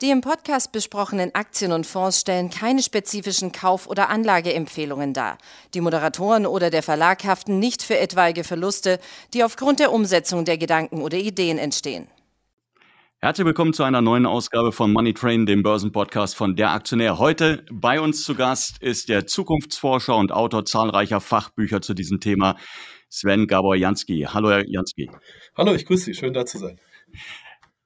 Die im Podcast besprochenen Aktien und Fonds stellen keine spezifischen Kauf- oder Anlageempfehlungen dar. Die Moderatoren oder der Verlag haften nicht für etwaige Verluste, die aufgrund der Umsetzung der Gedanken oder Ideen entstehen. Herzlich willkommen zu einer neuen Ausgabe von Money Train, dem Börsenpodcast von Der Aktionär. Heute bei uns zu Gast ist der Zukunftsforscher und Autor zahlreicher Fachbücher zu diesem Thema, Sven Gabor Jansky. Hallo, Herr Jansky. Hallo, ich grüße Sie. Schön da zu sein.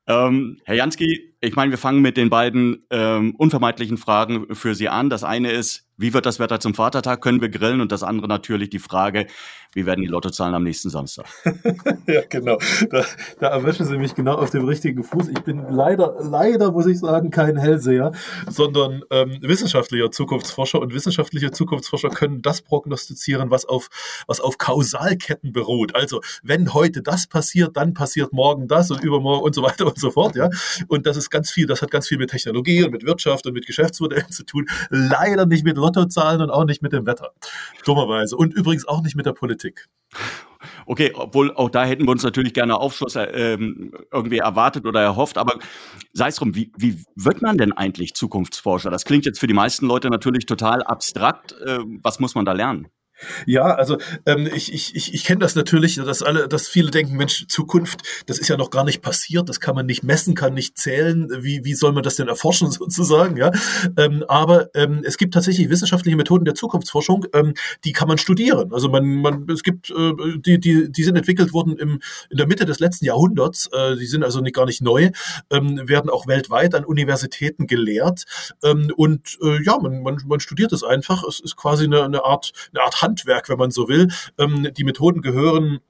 Ähm, Herr Jansky, ich meine, wir fangen mit den beiden ähm, unvermeidlichen Fragen für Sie an. Das eine ist, wie wird das Wetter zum Vatertag? Können wir grillen? Und das andere natürlich die Frage, wie werden die Lottozahlen am nächsten Samstag? ja, genau. Da, da erwischen Sie mich genau auf dem richtigen Fuß. Ich bin leider, leider, muss ich sagen, kein Hellseher, sondern ähm, wissenschaftlicher Zukunftsforscher. Und wissenschaftliche Zukunftsforscher können das prognostizieren, was auf, was auf Kausalketten beruht. Also, wenn heute das passiert, dann passiert morgen das und übermorgen und so weiter und so fort. Ja. Und das ist ganz viel, das hat ganz viel mit Technologie und mit Wirtschaft und mit Geschäftsmodellen zu tun. Leider nicht mit Lottozahlen und auch nicht mit dem Wetter. Dummerweise. Und übrigens auch nicht mit der Politik. Okay, obwohl auch da hätten wir uns natürlich gerne Aufschluss äh, irgendwie erwartet oder erhofft, aber sei es drum, wie, wie wird man denn eigentlich Zukunftsforscher? Das klingt jetzt für die meisten Leute natürlich total abstrakt. Äh, was muss man da lernen? Ja, also ähm, ich, ich, ich, ich kenne das natürlich, dass alle, dass viele denken, Mensch, Zukunft, das ist ja noch gar nicht passiert, das kann man nicht messen, kann nicht zählen. Wie, wie soll man das denn erforschen sozusagen? Ja, ähm, aber ähm, es gibt tatsächlich wissenschaftliche Methoden der Zukunftsforschung, ähm, die kann man studieren. Also man, man, es gibt, äh, die, die, die sind entwickelt worden im, in der Mitte des letzten Jahrhunderts. Äh, die sind also nicht gar nicht neu, ähm, werden auch weltweit an Universitäten gelehrt ähm, und äh, ja, man, man, man studiert es einfach. Es ist quasi eine, eine Art, eine Art Hand Handwerk, wenn man so will. Ähm, die Methoden gehören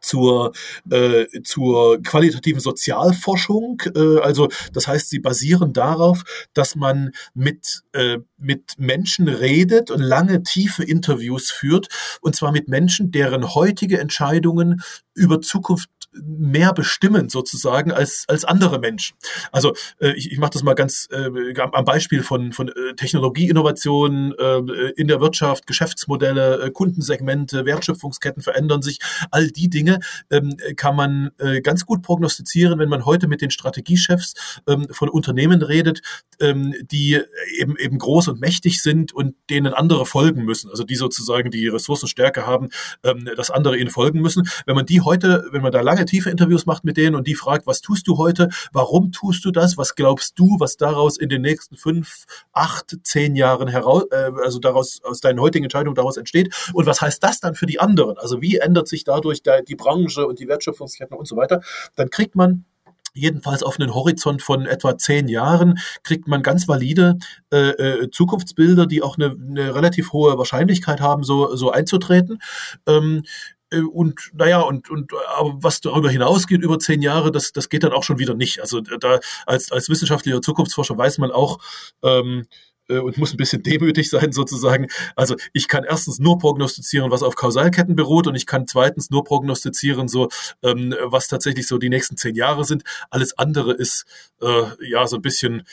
zur, äh, zur qualitativen Sozialforschung. Äh, also das heißt, sie basieren darauf, dass man mit, äh, mit Menschen redet und lange tiefe Interviews führt, und zwar mit Menschen, deren heutige Entscheidungen über Zukunft mehr bestimmen sozusagen als, als andere Menschen. Also äh, ich, ich mache das mal ganz äh, am Beispiel von, von äh, Technologieinnovationen äh, in der Wirtschaft, Geschäftsmodelle, äh, Kundensegmente, Wertschöpfungsketten verändern sich. All die Dinge ähm, kann man äh, ganz gut prognostizieren, wenn man heute mit den Strategiechefs ähm, von Unternehmen redet, ähm, die eben, eben groß und mächtig sind und denen andere folgen müssen. Also die sozusagen die Ressourcenstärke haben, ähm, dass andere ihnen folgen müssen. Wenn man die heute, wenn man da lange tiefe Interviews macht mit denen und die fragt, was tust du heute, warum tust du das, was glaubst du, was daraus in den nächsten fünf, acht, zehn Jahren heraus, äh, also daraus aus deinen heutigen Entscheidungen daraus entsteht und was heißt das dann für die anderen? Also wie ändert sich dadurch der, die Branche und die Wertschöpfungsketten und so weiter? Dann kriegt man jedenfalls auf einen Horizont von etwa zehn Jahren kriegt man ganz valide äh, äh, Zukunftsbilder, die auch eine, eine relativ hohe Wahrscheinlichkeit haben, so, so einzutreten. Ähm, äh, und naja, und, und aber was darüber hinausgeht, über zehn Jahre, das, das geht dann auch schon wieder nicht. Also da als, als wissenschaftlicher Zukunftsforscher weiß man auch, ähm, äh, und muss ein bisschen demütig sein sozusagen. Also ich kann erstens nur prognostizieren, was auf Kausalketten beruht und ich kann zweitens nur prognostizieren, so ähm, was tatsächlich so die nächsten zehn Jahre sind. Alles andere ist äh, ja so ein bisschen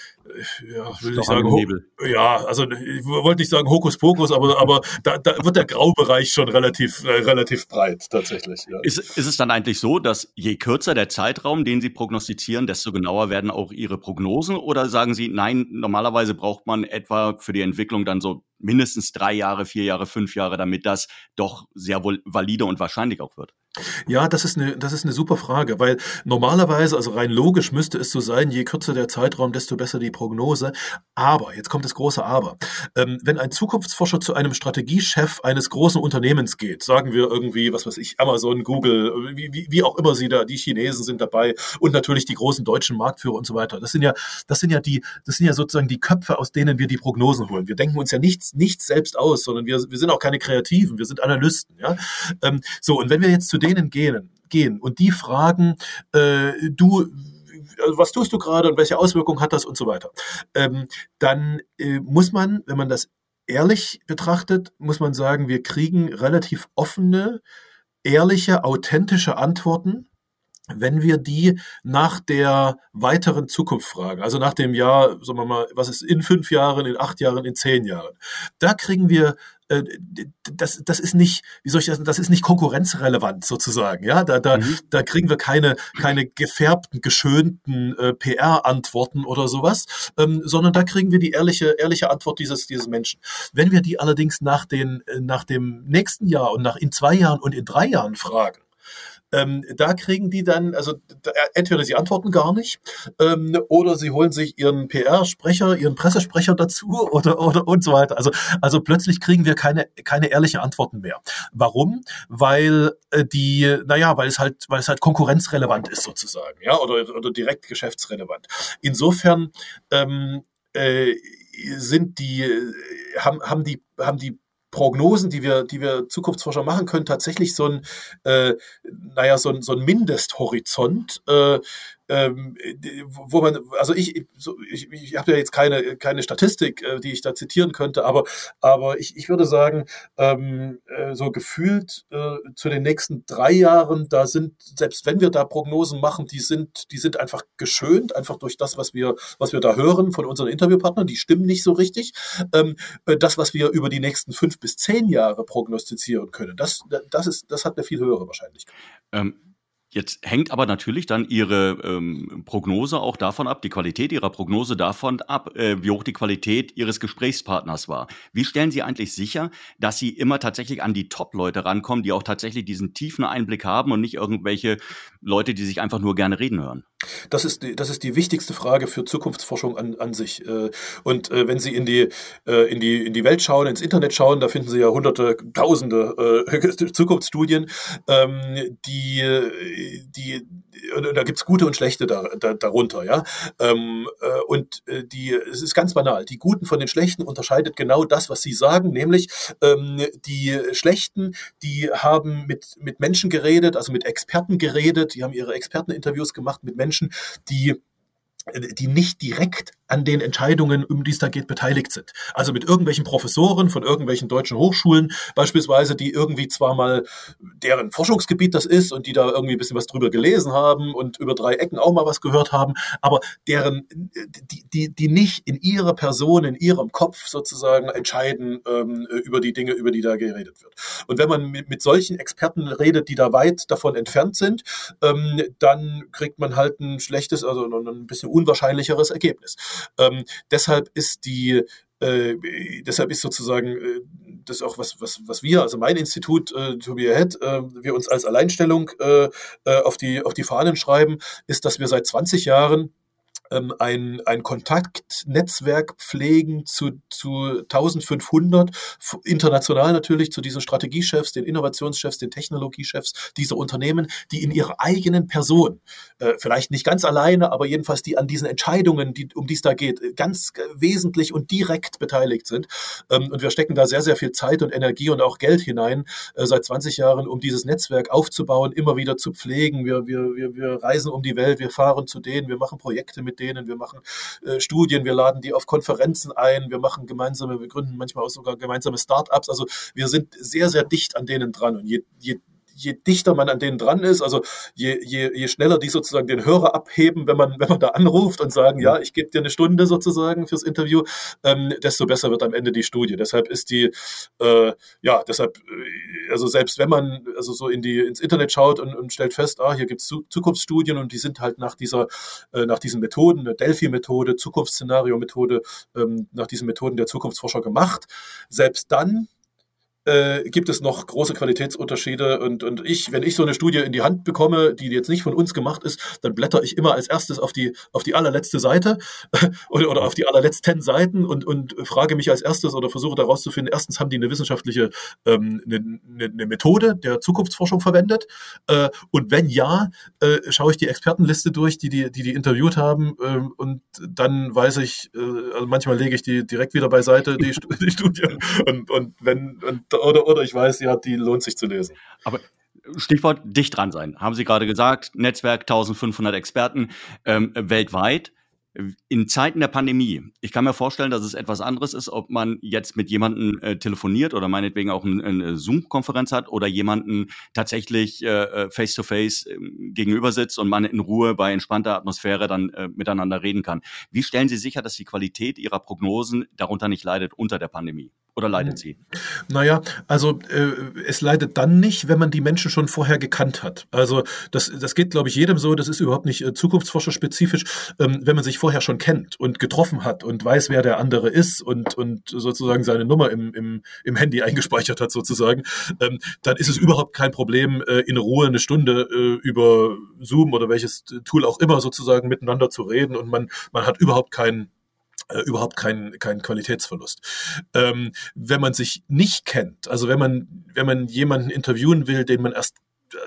ja, will ich sagen, Nebel. ja, also ich wollte nicht sagen Hokuspokus, aber, aber da, da wird der Graubereich schon relativ, äh, relativ breit tatsächlich. Ja. Ist, ist es dann eigentlich so, dass je kürzer der Zeitraum, den Sie prognostizieren, desto genauer werden auch Ihre Prognosen? Oder sagen Sie, nein, normalerweise braucht man etwa für die Entwicklung dann so mindestens drei Jahre, vier Jahre, fünf Jahre, damit das doch sehr wohl valide und wahrscheinlich auch wird? Ja, das ist eine, das ist eine super Frage, weil normalerweise, also rein logisch müsste es so sein, je kürzer der Zeitraum, desto besser die Prognose. Aber, jetzt kommt das große Aber. Ähm, wenn ein Zukunftsforscher zu einem Strategiechef eines großen Unternehmens geht, sagen wir irgendwie, was weiß ich, Amazon, Google, wie, wie, wie auch immer sie da, die Chinesen sind dabei und natürlich die großen deutschen Marktführer und so weiter. Das sind ja, das sind ja die, das sind ja sozusagen die Köpfe, aus denen wir die Prognosen holen. Wir denken uns ja nichts, nichts selbst aus, sondern wir, wir sind auch keine Kreativen, wir sind Analysten, ja. Ähm, so, und wenn wir jetzt zu denen gehen, gehen und die fragen, äh, du, was tust du gerade und welche Auswirkungen hat das und so weiter, ähm, dann äh, muss man, wenn man das ehrlich betrachtet, muss man sagen, wir kriegen relativ offene, ehrliche, authentische Antworten wenn wir die nach der weiteren Zukunft fragen, also nach dem Jahr, sagen wir mal, was ist in fünf Jahren, in acht Jahren, in zehn Jahren, da kriegen wir äh, das, das ist nicht, wie soll ich das, das ist nicht konkurrenzrelevant sozusagen, ja, da, da, mhm. da kriegen wir keine, keine gefärbten, geschönten äh, PR-Antworten oder sowas, ähm, sondern da kriegen wir die ehrliche, ehrliche Antwort dieses, dieses Menschen. Wenn wir die allerdings nach den, äh, nach dem nächsten Jahr und nach in zwei Jahren und in drei Jahren fragen, ähm, da kriegen die dann, also da, entweder sie antworten gar nicht ähm, oder sie holen sich ihren PR-Sprecher, ihren Pressesprecher dazu oder, oder und so weiter. Also, also plötzlich kriegen wir keine, keine ehrliche Antworten mehr. Warum? Weil äh, die, naja, weil es halt, weil es halt konkurrenzrelevant ist sozusagen, ja, oder, oder direkt geschäftsrelevant. Insofern ähm, äh, sind die, haben, haben die, haben die Prognosen, die wir, die wir Zukunftsforscher machen können, tatsächlich so ein, äh, naja, so ein, so ein Mindesthorizont, äh, ähm, wo man, also ich, so, ich, ich habe ja jetzt keine, keine Statistik, äh, die ich da zitieren könnte, aber, aber ich, ich würde sagen, ähm, äh, so gefühlt äh, zu den nächsten drei Jahren, da sind, selbst wenn wir da Prognosen machen, die sind, die sind einfach geschönt, einfach durch das, was wir, was wir da hören von unseren Interviewpartnern, die stimmen nicht so richtig. Ähm, äh, das, was wir über die nächsten fünf bis zehn Jahre prognostizieren können, das, das ist, das hat eine viel höhere Wahrscheinlichkeit. Ähm Jetzt hängt aber natürlich dann Ihre ähm, Prognose auch davon ab, die Qualität Ihrer Prognose davon ab, äh, wie hoch die Qualität Ihres Gesprächspartners war. Wie stellen Sie eigentlich sicher, dass Sie immer tatsächlich an die Top-Leute rankommen, die auch tatsächlich diesen tiefen Einblick haben und nicht irgendwelche Leute, die sich einfach nur gerne reden hören? Das ist die, das ist die wichtigste Frage für Zukunftsforschung an, an sich. Äh, und äh, wenn Sie in die, äh, in, die, in die Welt schauen, ins Internet schauen, da finden Sie ja hunderte, tausende Zukunftsstudien, ähm, die, die da gibt's gute und schlechte da, da, darunter, ja. Ähm, und die, es ist ganz banal. Die Guten von den Schlechten unterscheidet genau das, was Sie sagen, nämlich ähm, die Schlechten, die haben mit, mit Menschen geredet, also mit Experten geredet, die haben ihre Experteninterviews gemacht mit Menschen, die die nicht direkt an den Entscheidungen, um die es da geht, beteiligt sind. Also mit irgendwelchen Professoren von irgendwelchen deutschen Hochschulen beispielsweise, die irgendwie zwar mal deren Forschungsgebiet das ist und die da irgendwie ein bisschen was drüber gelesen haben und über drei Ecken auch mal was gehört haben, aber deren, die, die, die nicht in ihrer Person, in ihrem Kopf sozusagen entscheiden ähm, über die Dinge, über die da geredet wird. Und wenn man mit, mit solchen Experten redet, die da weit davon entfernt sind, ähm, dann kriegt man halt ein schlechtes, also ein bisschen unwahrscheinlicheres Ergebnis. Ähm, deshalb ist die äh, deshalb ist sozusagen äh, das auch was, was, was wir, also mein Institut, äh, To Be Ahead, äh, wir uns als Alleinstellung äh, äh, auf, die, auf die Fahnen schreiben, ist, dass wir seit 20 Jahren ähm, ein, ein Kontaktnetzwerk pflegen zu, zu 1500, international natürlich, zu diesen Strategiechefs, den Innovationschefs, den Technologiechefs dieser Unternehmen, die in ihrer eigenen Person, äh, vielleicht nicht ganz alleine, aber jedenfalls die an diesen Entscheidungen, die, um die es da geht, ganz wesentlich und direkt beteiligt sind. Ähm, und wir stecken da sehr, sehr viel Zeit und Energie und auch Geld hinein, äh, seit 20 Jahren, um dieses Netzwerk aufzubauen, immer wieder zu pflegen. Wir, wir, wir, wir reisen um die Welt, wir fahren zu denen, wir machen Projekte mit denen denen, wir machen äh, Studien, wir laden die auf Konferenzen ein, wir machen gemeinsame, wir gründen manchmal auch sogar gemeinsame Start-ups. Also wir sind sehr, sehr dicht an denen dran. Und je, je je dichter man an denen dran ist, also je, je, je schneller die sozusagen den Hörer abheben, wenn man, wenn man da anruft und sagen, ja, ich gebe dir eine Stunde sozusagen fürs Interview, ähm, desto besser wird am Ende die Studie. Deshalb ist die, äh, ja, deshalb, äh, also selbst wenn man also so in die, ins Internet schaut und, und stellt fest, ah, hier gibt es Zukunftsstudien und die sind halt nach dieser, äh, nach diesen Methoden, eine Delphi-Methode, Zukunftsszenario-Methode, ähm, nach diesen Methoden der Zukunftsforscher gemacht. Selbst dann äh, gibt es noch große Qualitätsunterschiede. Und, und ich, wenn ich so eine Studie in die Hand bekomme, die jetzt nicht von uns gemacht ist, dann blätter ich immer als erstes auf die, auf die allerletzte Seite oder, oder auf die allerletzten Seiten und, und frage mich als erstes oder versuche daraus zu finden, erstens haben die eine wissenschaftliche ähm, eine, eine Methode der Zukunftsforschung verwendet. Äh, und wenn ja, äh, schaue ich die Expertenliste durch, die die, die, die interviewt haben. Äh, und dann weiß ich, äh, also manchmal lege ich die direkt wieder beiseite, die, die Studie. Und, und wenn, und oder, oder ich weiß, ja, die lohnt sich zu lesen. Aber Stichwort dicht dran sein. Haben Sie gerade gesagt, Netzwerk 1500 Experten ähm, weltweit. In Zeiten der Pandemie, ich kann mir vorstellen, dass es etwas anderes ist, ob man jetzt mit jemandem äh, telefoniert oder meinetwegen auch ein, eine Zoom-Konferenz hat oder jemanden tatsächlich äh, face-to-face äh, gegenüber sitzt und man in Ruhe bei entspannter Atmosphäre dann äh, miteinander reden kann. Wie stellen Sie sicher, dass die Qualität Ihrer Prognosen darunter nicht leidet unter der Pandemie? Oder leidet sie? Naja, also äh, es leidet dann nicht, wenn man die Menschen schon vorher gekannt hat. Also das, das geht, glaube ich, jedem so, das ist überhaupt nicht äh, zukunftsforscherspezifisch, ähm, wenn man sich vorher schon kennt und getroffen hat und weiß, wer der andere ist und, und sozusagen seine Nummer im, im, im Handy eingespeichert hat, sozusagen, ähm, dann ist es überhaupt kein Problem, äh, in Ruhe eine Stunde äh, über Zoom oder welches Tool auch immer sozusagen miteinander zu reden und man, man hat überhaupt keinen äh, überhaupt kein, kein Qualitätsverlust. Ähm, wenn man sich nicht kennt, also wenn man, wenn man jemanden interviewen will, den man erst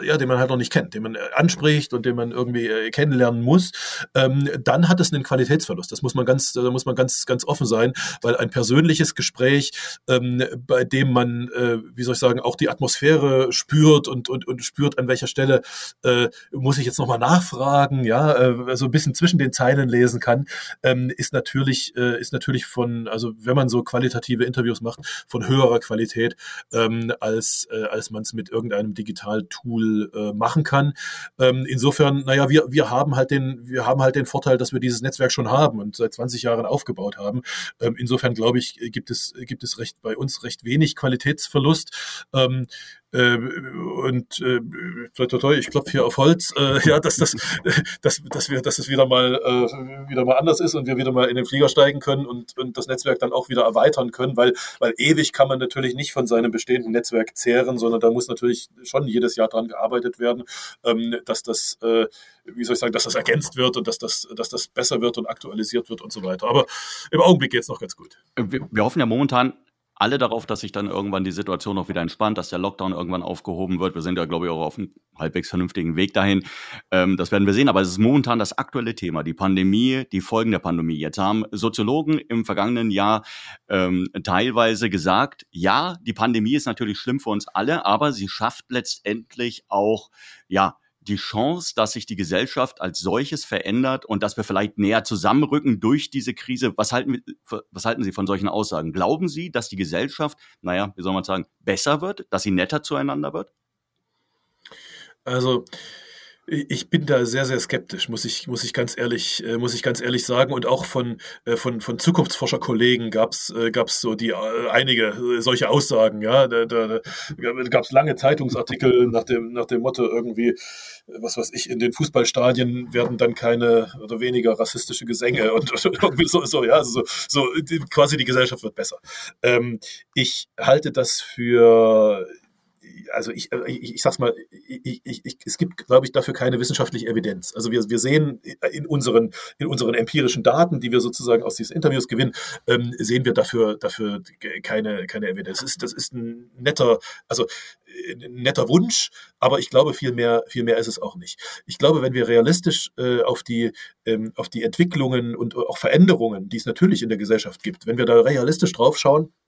ja, den man halt noch nicht kennt, den man äh, anspricht und den man irgendwie äh, kennenlernen muss, ähm, dann hat es einen Qualitätsverlust. Das muss man ganz, da muss man ganz, ganz offen sein, weil ein persönliches Gespräch, ähm, bei dem man, äh, wie soll ich sagen, auch die Atmosphäre spürt und, und, und spürt, an welcher Stelle äh, muss ich jetzt nochmal nachfragen, ja, äh, so ein bisschen zwischen den Zeilen lesen kann, ähm, ist natürlich, äh, ist natürlich von, also wenn man so qualitative Interviews macht, von höherer Qualität, ähm, als, äh, als man es mit irgendeinem Digital-Tool Tool äh, machen kann. Ähm, insofern, naja, wir, wir haben halt den, wir haben halt den Vorteil, dass wir dieses Netzwerk schon haben und seit 20 Jahren aufgebaut haben. Ähm, insofern glaube ich, gibt es, gibt es recht bei uns recht wenig Qualitätsverlust. Ähm, äh, und äh, toi, toi, ich klopfe hier auf Holz, äh, ja, dass das, dass, dass wir, dass es wieder mal äh, wieder mal anders ist und wir wieder mal in den Flieger steigen können und, und das Netzwerk dann auch wieder erweitern können, weil, weil ewig kann man natürlich nicht von seinem bestehenden Netzwerk zehren, sondern da muss natürlich schon jedes Jahr dran gearbeitet werden, ähm, dass das, äh, wie soll ich sagen, dass das ergänzt wird und dass das, dass das besser wird und aktualisiert wird und so weiter. Aber im Augenblick geht es noch ganz gut. Wir, wir hoffen ja momentan alle darauf, dass sich dann irgendwann die Situation auch wieder entspannt, dass der Lockdown irgendwann aufgehoben wird. Wir sind ja, glaube ich, auch auf einem halbwegs vernünftigen Weg dahin. Ähm, das werden wir sehen. Aber es ist momentan das aktuelle Thema, die Pandemie, die Folgen der Pandemie. Jetzt haben Soziologen im vergangenen Jahr ähm, teilweise gesagt, ja, die Pandemie ist natürlich schlimm für uns alle, aber sie schafft letztendlich auch, ja, die Chance, dass sich die Gesellschaft als solches verändert und dass wir vielleicht näher zusammenrücken durch diese Krise. Was halten, was halten Sie von solchen Aussagen? Glauben Sie, dass die Gesellschaft, naja, wie soll man sagen, besser wird, dass sie netter zueinander wird? Also, ich bin da sehr, sehr skeptisch, muss ich, muss ich ganz ehrlich, äh, muss ich ganz ehrlich sagen. Und auch von, äh, von, von Zukunftsforscherkollegen gab's äh, gab's so die einige solche Aussagen. Ja, da, da, da gab's lange Zeitungsartikel nach dem, nach dem Motto irgendwie, was weiß ich, in den Fußballstadien werden dann keine oder weniger rassistische Gesänge und, irgendwie so, so, ja, so, so quasi die Gesellschaft wird besser. Ähm, ich halte das für also ich, äh, ich, ich sag's mal, ich, ich, es gibt, glaube ich, dafür keine wissenschaftliche Evidenz. Also wir, wir sehen in unseren, in unseren empirischen Daten, die wir sozusagen aus diesen Interviews gewinnen, ähm, sehen wir dafür, dafür keine, keine Evidenz. Das ist, das ist ein netter, also ein netter Wunsch, aber ich glaube, viel mehr, viel mehr ist es auch nicht. Ich glaube, wenn wir realistisch äh, auf, die, ähm, auf die Entwicklungen und auch Veränderungen, die es natürlich in der Gesellschaft gibt, wenn wir da realistisch drauf schauen, äh,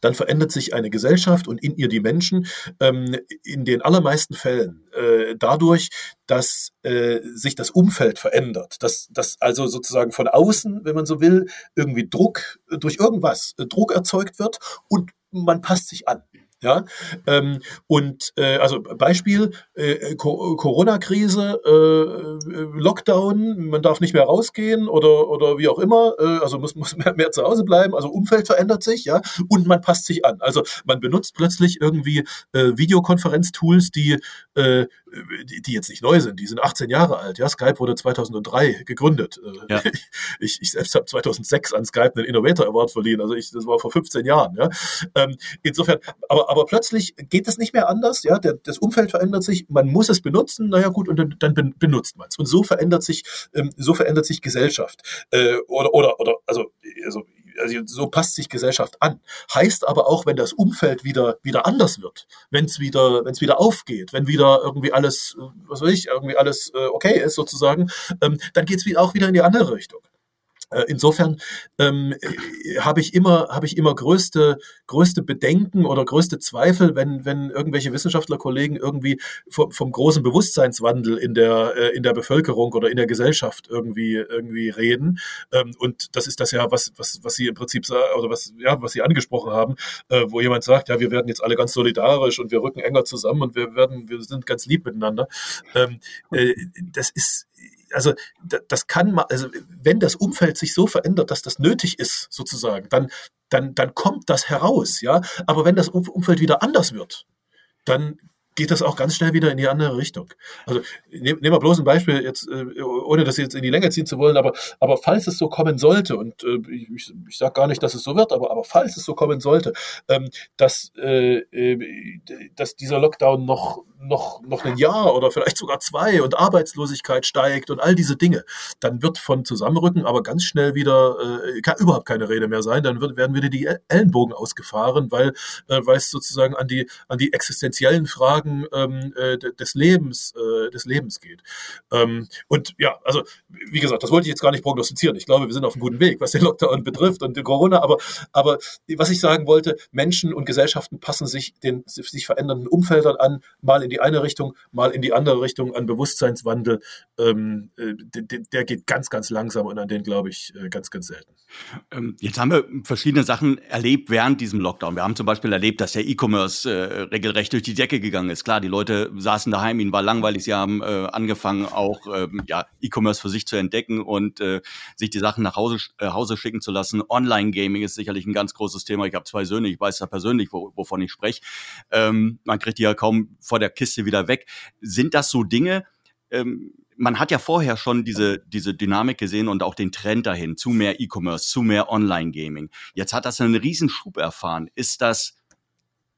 dann verändert sich eine Gesellschaft und in ihr die Menschen ähm, in den allermeisten Fällen äh, dadurch, dass äh, sich das Umfeld verändert, dass, dass also sozusagen von außen, wenn man so will, irgendwie Druck durch irgendwas Druck erzeugt wird und man passt sich an. Ja, ähm, und äh, also Beispiel äh, Corona-Krise, äh, Lockdown, man darf nicht mehr rausgehen oder oder wie auch immer, äh, also muss muss mehr, mehr zu Hause bleiben. Also Umfeld verändert sich, ja, und man passt sich an. Also man benutzt plötzlich irgendwie äh, Videokonferenztools, die äh, die, die jetzt nicht neu sind, die sind 18 Jahre alt. Ja, Skype wurde 2003 gegründet. Äh, ja. Ich, ich selbst habe 2006 an Skype einen Innovator Award verliehen. Also ich, das war vor 15 Jahren. Ja, ähm, insofern, aber aber plötzlich geht es nicht mehr anders. Ja, der, das Umfeld verändert sich. Man muss es benutzen. Naja, gut, und dann, dann benutzt man es. Und so verändert sich, ähm, so verändert sich Gesellschaft. Äh, oder oder oder also also also so passt sich Gesellschaft an. Heißt aber auch, wenn das Umfeld wieder, wieder anders wird, wenn es wieder, wenn es wieder aufgeht, wenn wieder irgendwie alles, was weiß ich, irgendwie alles äh, okay ist sozusagen, ähm, dann geht es auch wieder in die andere Richtung. Äh, insofern ähm, äh, habe ich immer habe ich immer größte größte Bedenken oder größte Zweifel, wenn wenn irgendwelche Wissenschaftlerkollegen irgendwie vom, vom großen Bewusstseinswandel in der äh, in der Bevölkerung oder in der Gesellschaft irgendwie irgendwie reden. Ähm, und das ist das ja was was was Sie im Prinzip oder was ja was Sie angesprochen haben, äh, wo jemand sagt, ja wir werden jetzt alle ganz solidarisch und wir rücken enger zusammen und wir werden wir sind ganz lieb miteinander. Ähm, äh, das ist also das kann man, also wenn das Umfeld sich so verändert, dass das nötig ist, sozusagen, dann, dann, dann kommt das heraus, ja. Aber wenn das Umfeld wieder anders wird, dann geht das auch ganz schnell wieder in die andere Richtung. Also nehmen nehm wir bloß ein Beispiel, jetzt, äh, ohne das jetzt in die Länge ziehen zu wollen, aber, aber falls es so kommen sollte, und äh, ich, ich sage gar nicht, dass es so wird, aber, aber falls es so kommen sollte, ähm, dass, äh dass dieser Lockdown noch, noch, noch ein Jahr oder vielleicht sogar zwei und Arbeitslosigkeit steigt und all diese Dinge, dann wird von Zusammenrücken aber ganz schnell wieder äh, kann überhaupt keine Rede mehr sein. Dann wird, werden wieder die Ellenbogen ausgefahren, weil, äh, es sozusagen an die, an die existenziellen Fragen Fragen ähm, äh, des Lebens, äh, des Lebens geht. Ähm, und ja, also wie gesagt, das wollte ich jetzt gar nicht prognostizieren. Ich glaube, wir sind auf einem guten Weg, was den Lockdown betrifft und den Corona. Aber, aber was ich sagen wollte, Menschen und Gesellschaften passen sich den sich verändernden Umfeldern an, mal in die eine Richtung, mal in die andere Richtung, an Bewusstseinswandel. Ähm, äh, der, der geht ganz, ganz langsam und an den glaube ich äh, ganz, ganz selten. Ähm, jetzt haben wir verschiedene Sachen erlebt während diesem Lockdown. Wir haben zum Beispiel erlebt, dass der E-Commerce äh, regelrecht durch die Decke gegangen ist. Klar, die Leute saßen daheim, ihnen war langweilig, sie haben äh, angefangen, auch ähm, ja, E-Commerce für sich zu entdecken und äh, sich die Sachen nach Hause, äh, Hause schicken zu lassen. Online-Gaming ist sicherlich ein ganz großes Thema. Ich habe zwei Söhne, ich weiß da persönlich, wo, wovon ich spreche. Ähm, man kriegt die ja kaum vor der Kiste wieder weg. Sind das so Dinge, ähm, man hat ja vorher schon diese, diese Dynamik gesehen und auch den Trend dahin zu mehr E-Commerce, zu mehr Online-Gaming. Jetzt hat das einen riesen Schub erfahren. Ist das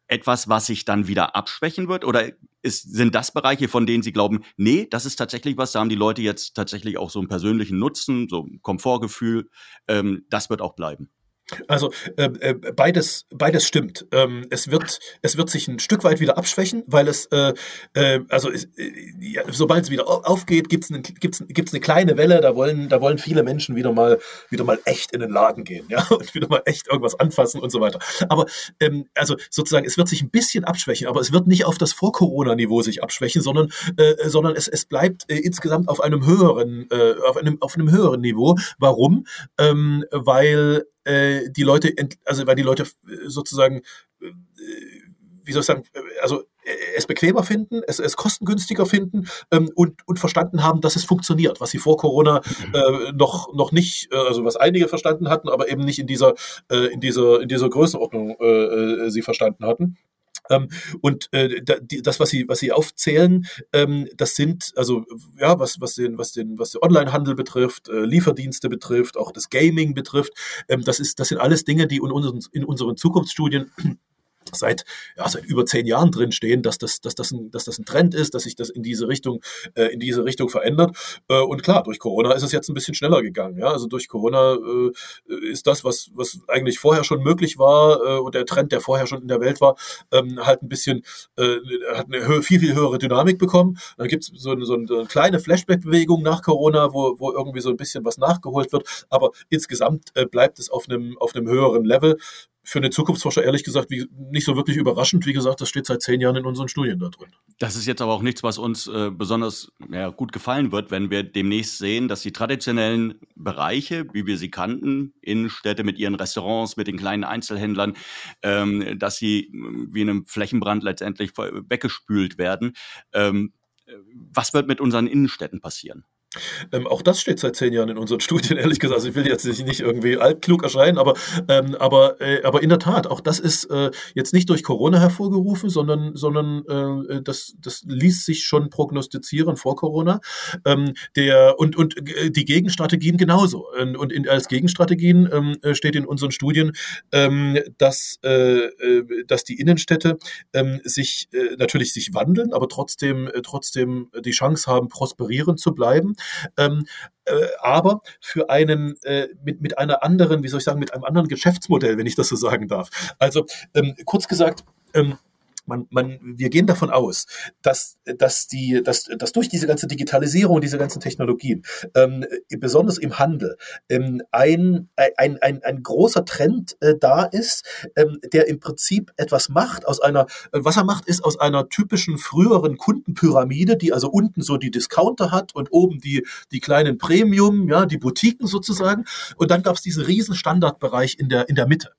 etwas, was sich dann wieder abschwächen wird? Oder ist, sind das Bereiche, von denen Sie glauben, nee, das ist tatsächlich was, da haben die Leute jetzt tatsächlich auch so einen persönlichen Nutzen, so ein Komfortgefühl, ähm, das wird auch bleiben? Also äh, äh, beides, beides stimmt. Ähm, es wird, es wird sich ein Stück weit wieder abschwächen, weil es, äh, äh, also es, äh, ja, sobald es wieder aufgeht, gibt es eine, gibt's, gibt's eine kleine Welle. Da wollen, da wollen viele Menschen wieder mal, wieder mal echt in den Laden gehen, ja, und wieder mal echt irgendwas anfassen und so weiter. Aber ähm, also sozusagen, es wird sich ein bisschen abschwächen, aber es wird nicht auf das Vor-Corona-Niveau sich abschwächen, sondern, äh, sondern es, es bleibt äh, insgesamt auf einem höheren, äh, auf einem, auf einem höheren Niveau. Warum? Ähm, weil äh, die Leute, also weil die Leute äh, sozusagen, äh, wie soll ich sagen, äh, also es bequemer finden, es, es kostengünstiger finden ähm, und, und verstanden haben, dass es funktioniert, was sie vor Corona mhm. äh, noch, noch nicht, äh, also was einige verstanden hatten, aber eben nicht in dieser, äh, in dieser, in dieser Größenordnung äh, sie verstanden hatten. Ähm, und äh, das, was Sie, was Sie aufzählen, ähm, das sind also ja, was, was den, was den, was den Onlinehandel betrifft, äh, Lieferdienste betrifft, auch das Gaming betrifft, ähm, das ist, das sind alles Dinge, die in unseren, in unseren Zukunftsstudien seit, ja, seit über zehn Jahren drin stehen, dass das, dass, das ein, dass das ein Trend ist, dass sich das in diese Richtung, äh, in diese Richtung verändert. Äh, und klar, durch Corona ist es jetzt ein bisschen schneller gegangen. Ja? Also durch Corona äh, ist das, was, was eigentlich vorher schon möglich war äh, und der Trend, der vorher schon in der Welt war, ähm, halt ein bisschen, äh, hat eine viel, viel höhere Dynamik bekommen. Dann gibt es so, so eine kleine Flashback-Bewegung nach Corona, wo, wo irgendwie so ein bisschen was nachgeholt wird. Aber insgesamt äh, bleibt es auf einem, auf einem höheren Level für den Zukunftsforscher ehrlich gesagt wie, nicht so wirklich überraschend. Wie gesagt, das steht seit zehn Jahren in unseren Studien da drin. Das ist jetzt aber auch nichts, was uns äh, besonders ja, gut gefallen wird, wenn wir demnächst sehen, dass die traditionellen Bereiche, wie wir sie kannten, Innenstädte mit ihren Restaurants, mit den kleinen Einzelhändlern, ähm, dass sie äh, wie in einem Flächenbrand letztendlich weggespült werden. Ähm, was wird mit unseren Innenstädten passieren? Ähm, auch das steht seit zehn Jahren in unseren Studien, ehrlich gesagt. Also ich will jetzt nicht irgendwie altklug erscheinen, aber, ähm, aber, äh, aber in der Tat, auch das ist äh, jetzt nicht durch Corona hervorgerufen, sondern, sondern äh, das, das ließ sich schon prognostizieren vor Corona. Ähm, der, und, und äh, die Gegenstrategien genauso. Und, in, als Gegenstrategien ähm, äh, steht in unseren Studien, ähm, dass, äh, dass die Innenstädte ähm, sich natürlich sich wandeln, aber trotzdem, trotzdem die Chance haben, prosperierend zu bleiben. Ähm, äh, aber für einen äh, mit, mit einer anderen, wie soll ich sagen, mit einem anderen Geschäftsmodell, wenn ich das so sagen darf. Also ähm, kurz gesagt, ähm, man, man, wir gehen davon aus, dass, dass, die, dass, dass durch diese ganze Digitalisierung, diese ganzen Technologien, ähm, besonders im Handel, ähm, ein, ein, ein, ein großer Trend äh, da ist, ähm, der im Prinzip etwas macht aus einer, äh, was er macht, ist aus einer typischen früheren Kundenpyramide, die also unten so die Discounter hat und oben die, die kleinen Premium, ja, die Boutiquen sozusagen. Und dann gab es diesen riesen Standardbereich in der, in der Mitte.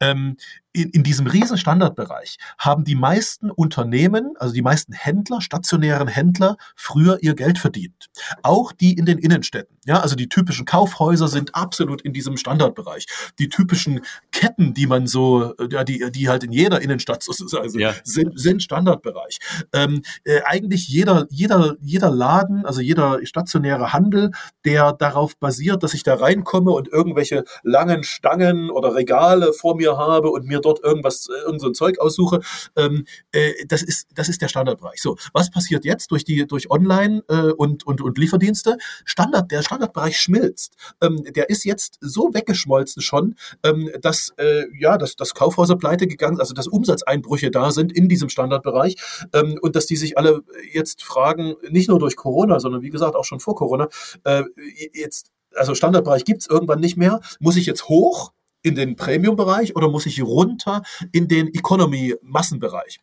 Ähm, in, in diesem riesen Standardbereich haben die meisten Unternehmen, also die meisten Händler, stationären Händler, früher ihr Geld verdient. Auch die in den Innenstädten. Ja, also die typischen Kaufhäuser sind absolut in diesem Standardbereich. Die typischen Ketten, die man so, ja, die, die halt in jeder Innenstadt sozusagen sind, ja. sind, sind Standardbereich. Ähm, äh, eigentlich jeder, jeder, jeder Laden, also jeder stationäre Handel, der darauf basiert, dass ich da reinkomme und irgendwelche langen Stangen oder Regale vor mir habe und mir dort irgendwas, äh, irgend so ein Zeug aussuche. Ähm, äh, das ist, das ist der Standardbereich. So, was passiert jetzt durch die, durch Online äh, und, und, und Lieferdienste? Standard, der Standardbereich schmilzt. Ähm, der ist jetzt so weggeschmolzen schon, ähm, dass, äh, ja, dass, dass Kaufhäuser pleite gegangen, also dass Umsatzeinbrüche da sind in diesem Standardbereich ähm, und dass die sich alle jetzt fragen, nicht nur durch Corona, sondern wie gesagt auch schon vor Corona, äh, jetzt also Standardbereich gibt's irgendwann nicht mehr. Muss ich jetzt hoch in den Premium-Bereich oder muss ich runter in den Economy-Massenbereich?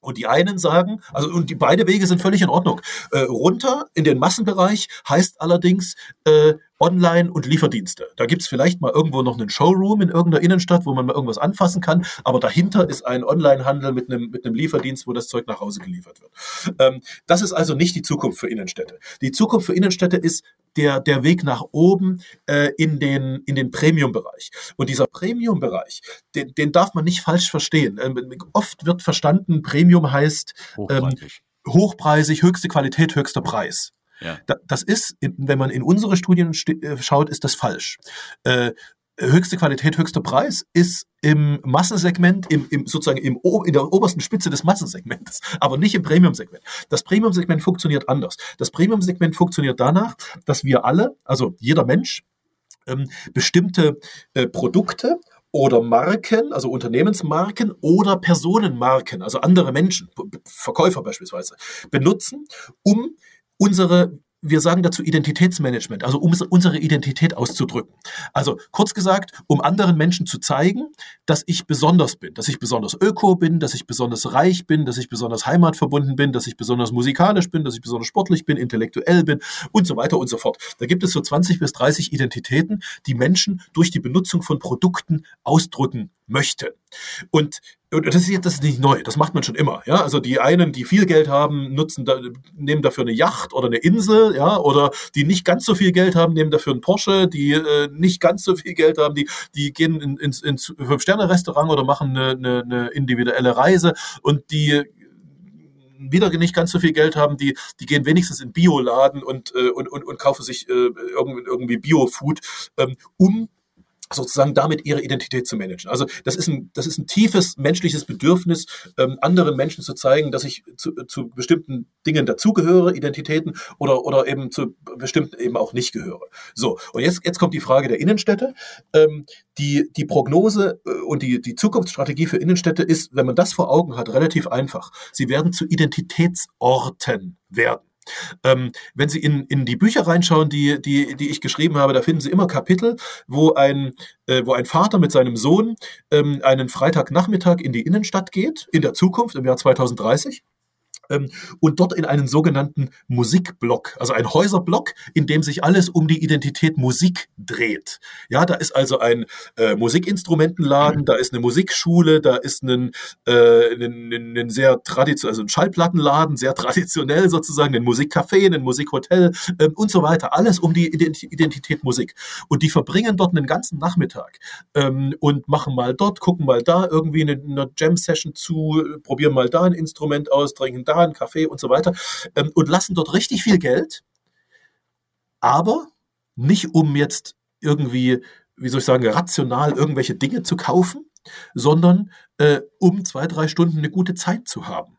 Und die einen sagen, also und die beide Wege sind völlig in Ordnung. Äh, runter in den Massenbereich heißt allerdings äh, Online- und Lieferdienste. Da gibt's vielleicht mal irgendwo noch einen Showroom in irgendeiner Innenstadt, wo man mal irgendwas anfassen kann, aber dahinter ist ein Online-Handel mit einem, mit einem Lieferdienst, wo das Zeug nach Hause geliefert wird. Ähm, das ist also nicht die Zukunft für Innenstädte. Die Zukunft für Innenstädte ist der, der Weg nach oben äh, in den, in den Premium-Bereich. Und dieser Premium-Bereich, den, den darf man nicht falsch verstehen. Ähm, oft wird verstanden, Premium heißt ähm, hochpreisig, höchste Qualität, höchster Preis. Ja. Das ist, wenn man in unsere Studien äh, schaut, ist das falsch. Äh, höchste Qualität, höchster Preis ist im Massensegment, im, im sozusagen im, in der obersten Spitze des Massensegmentes, aber nicht im Premium-Segment. Das Premium-Segment funktioniert anders. Das Premium-Segment funktioniert danach, dass wir alle, also jeder Mensch, ähm, bestimmte äh, Produkte oder Marken, also Unternehmensmarken oder Personenmarken, also andere Menschen, Verkäufer beispielsweise, benutzen, um unsere wir sagen dazu Identitätsmanagement, also um unsere Identität auszudrücken. Also kurz gesagt, um anderen Menschen zu zeigen, dass ich besonders bin, dass ich besonders öko bin, dass ich besonders reich bin, dass ich besonders heimatverbunden bin, dass ich besonders musikalisch bin, dass ich besonders sportlich bin, intellektuell bin und so weiter und so fort. Da gibt es so 20 bis 30 Identitäten, die Menschen durch die Benutzung von Produkten ausdrücken möchten. Und und das ist jetzt das ist nicht neu, das macht man schon immer. Ja? Also die einen, die viel Geld haben, nutzen da, nehmen dafür eine Yacht oder eine Insel, ja, oder die nicht ganz so viel Geld haben, nehmen dafür einen Porsche, die äh, nicht ganz so viel Geld haben, die, die gehen in, ins, ins Fünf-Sterne-Restaurant oder machen eine, eine, eine individuelle Reise und die wieder nicht ganz so viel Geld haben, die, die gehen wenigstens in Bioladen und, äh, und, und, und kaufen sich äh, irgendwie, irgendwie Bio-Food, ähm, um sozusagen damit ihre Identität zu managen. Also das ist ein, das ist ein tiefes menschliches Bedürfnis, ähm, anderen Menschen zu zeigen, dass ich zu, zu bestimmten Dingen dazugehöre, Identitäten, oder, oder eben zu bestimmten eben auch nicht gehöre. So, und jetzt, jetzt kommt die Frage der Innenstädte. Ähm, die, die Prognose äh, und die, die Zukunftsstrategie für Innenstädte ist, wenn man das vor Augen hat, relativ einfach. Sie werden zu Identitätsorten werden. Ähm, wenn Sie in, in die Bücher reinschauen, die, die, die ich geschrieben habe, da finden Sie immer Kapitel, wo ein, äh, wo ein Vater mit seinem Sohn ähm, einen Freitagnachmittag in die Innenstadt geht, in der Zukunft, im Jahr 2030 ähm, und dort in einen sogenannten Musikblock, also ein Häuserblock, in dem sich alles um die Identität Musik dreht. Ja, da ist also ein äh, Musikinstrumentenladen, mhm. da ist eine Musikschule, da ist ein, äh, ein, ein, ein sehr traditionell, also ein Schallplattenladen, sehr traditionell sozusagen, ein Musikcafé, ein Musikhotel äh, und so weiter. Alles um die Identität Musik. Und die verbringen dort einen ganzen Nachmittag ähm, und machen mal dort, gucken mal da irgendwie eine, eine Jam-Session zu, probieren mal da ein Instrument aus, trinken da einen Kaffee und so weiter ähm, und lassen dort richtig viel Geld, aber nicht um jetzt irgendwie, wie soll ich sagen, rational irgendwelche Dinge zu kaufen, sondern äh, um zwei, drei Stunden eine gute Zeit zu haben.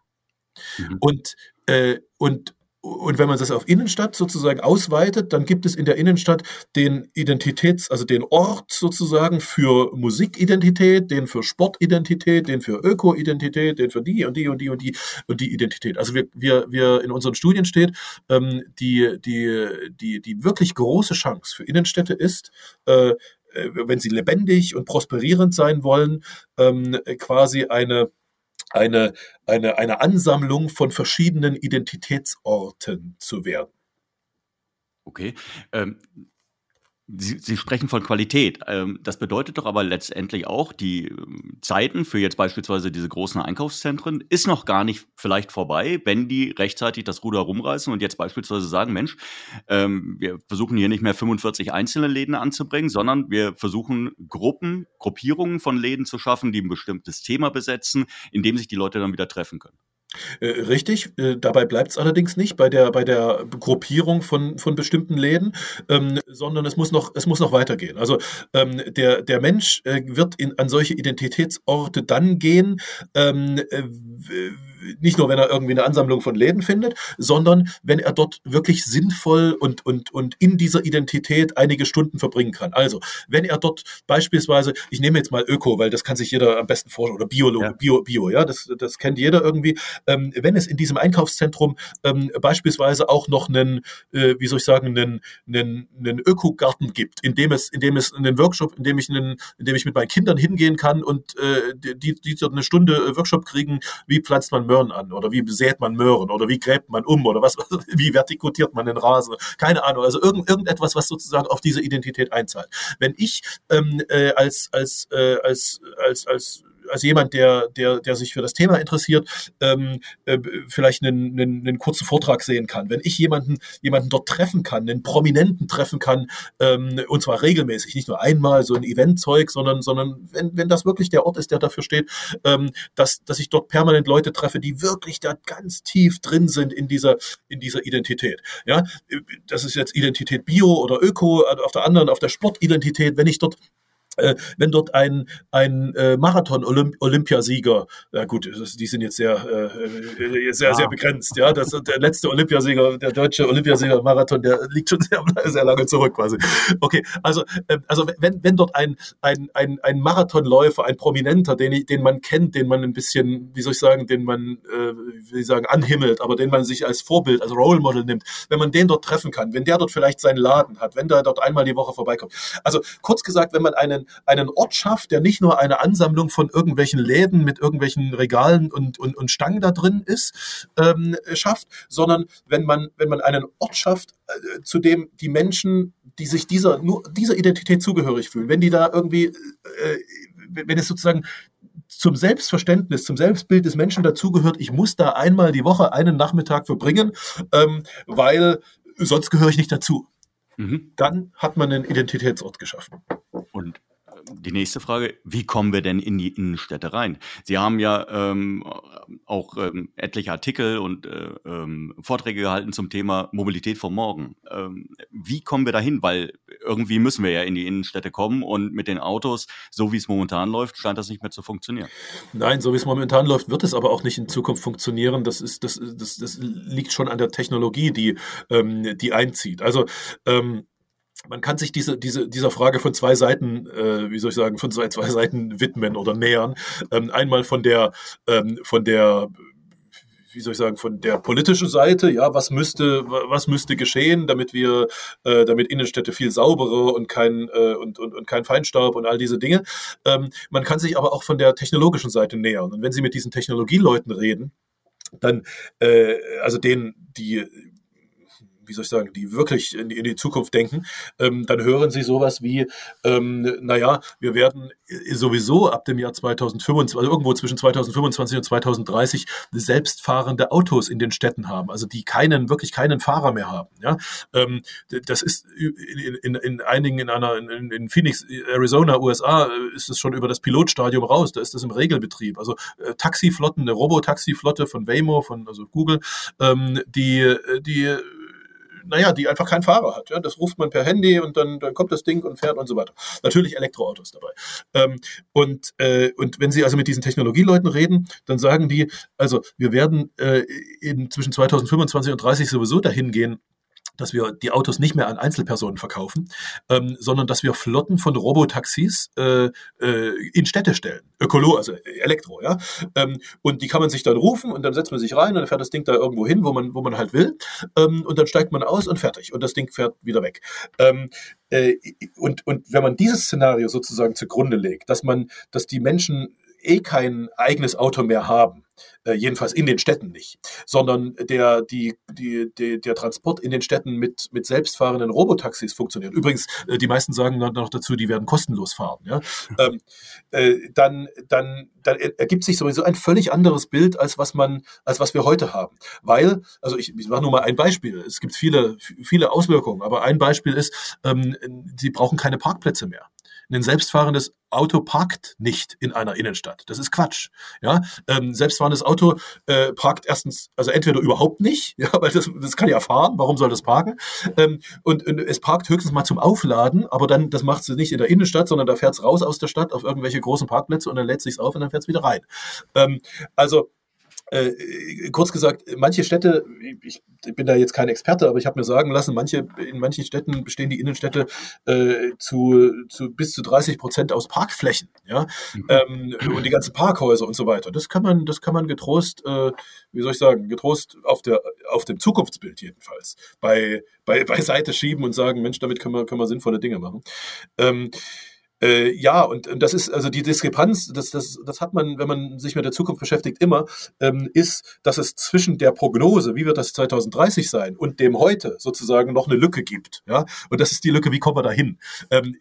Mhm. Und, äh, und und wenn man das auf Innenstadt sozusagen ausweitet, dann gibt es in der Innenstadt den Identitäts, also den Ort sozusagen für Musikidentität, den für Sportidentität, den für Öko-Identität, den für die und die und die und die und die Identität. Also wir, wir, wir in unseren Studien steht, ähm, die, die, die, die wirklich große Chance für Innenstädte ist, äh, äh wenn sie lebendig und prosperierend sein wollen, ähm, quasi eine eine, eine, eine Ansammlung von verschiedenen Identitätsorten zu werden. Okay. Ähm, Sie, Sie, sprechen von Qualität. Ähm, das bedeutet doch aber letztendlich auch, die ähm, Zeiten für jetzt beispielsweise diese großen Einkaufszentren ist noch gar nicht vielleicht vorbei, wenn die rechtzeitig das Ruder rumreißen und jetzt beispielsweise sagen, Mensch, ähm, wir versuchen hier nicht mehr 45 einzelne Läden anzubringen, sondern wir versuchen Gruppen, Gruppierungen von Läden zu schaffen, die ein bestimmtes Thema besetzen, in dem sich die Leute dann wieder treffen können. Äh, richtig, äh, dabei bleibt es allerdings nicht bei der, bei der Gruppierung von, von bestimmten Läden, ähm, sondern es muss noch, es muss noch weitergehen. Also ähm, der, der Mensch äh, wird in, an solche Identitätsorte dann gehen, ähm, äh, nicht nur, wenn er irgendwie eine Ansammlung von Läden findet, sondern wenn er dort wirklich sinnvoll und, und, und in dieser Identität einige Stunden verbringen kann. Also, wenn er dort beispielsweise, ich nehme jetzt mal Öko, weil das kann sich jeder am besten vorstellen, oder Biologe, ja. Bio, Bio, ja, das, das kennt jeder irgendwie. Ähm, wenn es in diesem Einkaufszentrum ähm, beispielsweise auch noch einen, äh, wie soll ich sagen, einen, einen, einen Öko-Garten gibt, in dem es, in dem es einen Workshop, in dem ich einen, in dem ich mit meinen Kindern hingehen kann und äh, die, die dort eine Stunde Workshop kriegen, wie pflanzt man Möhren an oder wie besät man Möhren oder wie gräbt man um oder was, wie vertikutiert man den Rasen. Keine Ahnung. Also irgend, irgendetwas, was sozusagen auf diese Identität einzahlt. Wenn ich ähm, äh, als, als, äh, als, als, als als jemand, der, der, der sich für das Thema interessiert, ähm, äh, vielleicht einen, einen, einen kurzen Vortrag sehen kann. Wenn ich jemanden, jemanden dort treffen kann, einen Prominenten treffen kann, ähm, und zwar regelmäßig, nicht nur einmal so ein Eventzeug, sondern, sondern wenn, wenn das wirklich der Ort ist, der dafür steht, ähm, dass, dass ich dort permanent Leute treffe, die wirklich da ganz tief drin sind in dieser, in dieser Identität. Ja, das ist jetzt Identität Bio oder Öko, auf der anderen, auf der Sportidentität, wenn ich dort äh, wenn dort ein, ein äh, Marathon-Olympiasieger, ja gut, die sind jetzt sehr, äh, sehr, ja. sehr begrenzt, ja, das, der letzte Olympiasieger, der deutsche Olympiasieger Marathon, der liegt schon sehr, sehr lange zurück quasi. Okay, also, äh, also wenn, wenn dort ein, ein, ein, ein Marathonläufer, ein Prominenter, den, den man kennt, den man ein bisschen, wie soll ich sagen, den man, äh, wie ich sagen, anhimmelt, aber den man sich als Vorbild, als Role Model nimmt, wenn man den dort treffen kann, wenn der dort vielleicht seinen Laden hat, wenn der dort einmal die Woche vorbeikommt. Also kurz gesagt, wenn man einen einen, Ort schafft, der nicht nur eine Ansammlung von irgendwelchen Läden mit irgendwelchen Regalen und, und, und Stangen da drin ist, ähm, schafft, sondern wenn man, wenn man einen Ort schafft, äh, zu dem die Menschen, die sich dieser, nur dieser Identität zugehörig fühlen, wenn die da irgendwie, äh, wenn es sozusagen zum Selbstverständnis, zum Selbstbild des Menschen dazugehört, ich muss da einmal die Woche einen Nachmittag verbringen, ähm, weil sonst gehöre ich nicht dazu. Mhm. Dann hat man einen Identitätsort geschaffen. Die nächste Frage, wie kommen wir denn in die Innenstädte rein? Sie haben ja ähm, auch ähm, etliche Artikel und äh, ähm, Vorträge gehalten zum Thema Mobilität von morgen. Ähm, wie kommen wir dahin? Weil irgendwie müssen wir ja in die Innenstädte kommen und mit den Autos, so wie es momentan läuft, scheint das nicht mehr zu funktionieren. Nein, so wie es momentan läuft, wird es aber auch nicht in Zukunft funktionieren. Das ist, das, das, das liegt schon an der Technologie, die, ähm, die einzieht. Also ähm, man kann sich diese, diese, dieser Frage von zwei Seiten, äh, wie soll ich sagen, von zwei, zwei Seiten widmen oder nähern. Ähm, einmal von der, ähm, von der wie soll ich sagen, von der politischen Seite, ja, was müsste, was müsste geschehen, damit wir, äh, damit Innenstädte viel sauberer und kein äh, und, und, und kein Feinstaub und all diese Dinge. Ähm, man kann sich aber auch von der technologischen Seite nähern. Und wenn Sie mit diesen Technologieleuten reden, dann, äh, also denen, die wie soll ich sagen, die wirklich in die, in die Zukunft denken, ähm, dann hören sie sowas wie, ähm, naja, wir werden sowieso ab dem Jahr 2025, also irgendwo zwischen 2025 und 2030 selbstfahrende Autos in den Städten haben, also die keinen, wirklich keinen Fahrer mehr haben. Ja? Ähm, das ist in, in, in einigen, in einer, in, in Phoenix, Arizona, USA, ist es schon über das Pilotstadium raus, da ist das im Regelbetrieb. Also äh, Taxiflotten, eine Robotaxiflotte von Waymo, von also Google, ähm, die, die naja, die einfach keinen Fahrer hat. Ja? Das ruft man per Handy und dann, dann kommt das Ding und fährt und so weiter. Natürlich Elektroautos dabei. Ähm, und, äh, und wenn Sie also mit diesen Technologieleuten reden, dann sagen die, also wir werden äh, in zwischen 2025 und 30 sowieso dahin gehen, dass wir die Autos nicht mehr an Einzelpersonen verkaufen, ähm, sondern dass wir Flotten von Robotaxis äh, äh, in Städte stellen. Ökolo, also Elektro, ja. Ähm, und die kann man sich dann rufen und dann setzt man sich rein und dann fährt das Ding da irgendwo hin, wo man, wo man halt will. Ähm, und dann steigt man aus und fertig. Und das Ding fährt wieder weg. Ähm, äh, und, und wenn man dieses Szenario sozusagen zugrunde legt, dass man, dass die Menschen eh kein eigenes Auto mehr haben, äh, jedenfalls in den Städten nicht, sondern der, die, die, die, der Transport in den Städten mit, mit selbstfahrenden Robotaxis funktioniert. Übrigens, äh, die meisten sagen dann noch dazu, die werden kostenlos fahren. Ja? ähm, äh, dann, dann, dann ergibt sich sowieso ein völlig anderes Bild, als was man, als was wir heute haben. Weil, also ich, ich mache nur mal ein Beispiel. Es gibt viele, viele Auswirkungen, aber ein Beispiel ist, ähm, sie brauchen keine Parkplätze mehr. Ein selbstfahrendes Auto parkt nicht in einer Innenstadt. Das ist Quatsch. Ja, ähm, selbstfahrendes Auto äh, parkt erstens, also entweder überhaupt nicht, ja, weil das, das kann ja fahren. Warum soll das parken? Ähm, und, und, es parkt höchstens mal zum Aufladen, aber dann das macht es nicht in der Innenstadt, sondern da fährt es raus aus der Stadt auf irgendwelche großen Parkplätze und dann lädt sich auf und dann fährt es wieder rein. Ähm, also äh, kurz gesagt, manche Städte, ich bin da jetzt kein Experte, aber ich habe mir sagen lassen, manche, in manchen Städten bestehen die Innenstädte äh, zu, zu bis zu 30 Prozent aus Parkflächen, ja, mhm. ähm, und die ganzen Parkhäuser und so weiter. Das kann man, das kann man getrost, äh, wie soll ich sagen, getrost auf der, auf dem Zukunftsbild jedenfalls bei, bei, beiseite schieben und sagen, Mensch, damit können wir, können wir sinnvolle Dinge machen. Ähm, äh, ja, und, und das ist also die Diskrepanz, das, das, das hat man, wenn man sich mit der Zukunft beschäftigt, immer, ähm, ist, dass es zwischen der Prognose, wie wird das 2030 sein, und dem heute sozusagen noch eine Lücke gibt. Ja? Und das ist die Lücke, wie kommen wir dahin? Ähm,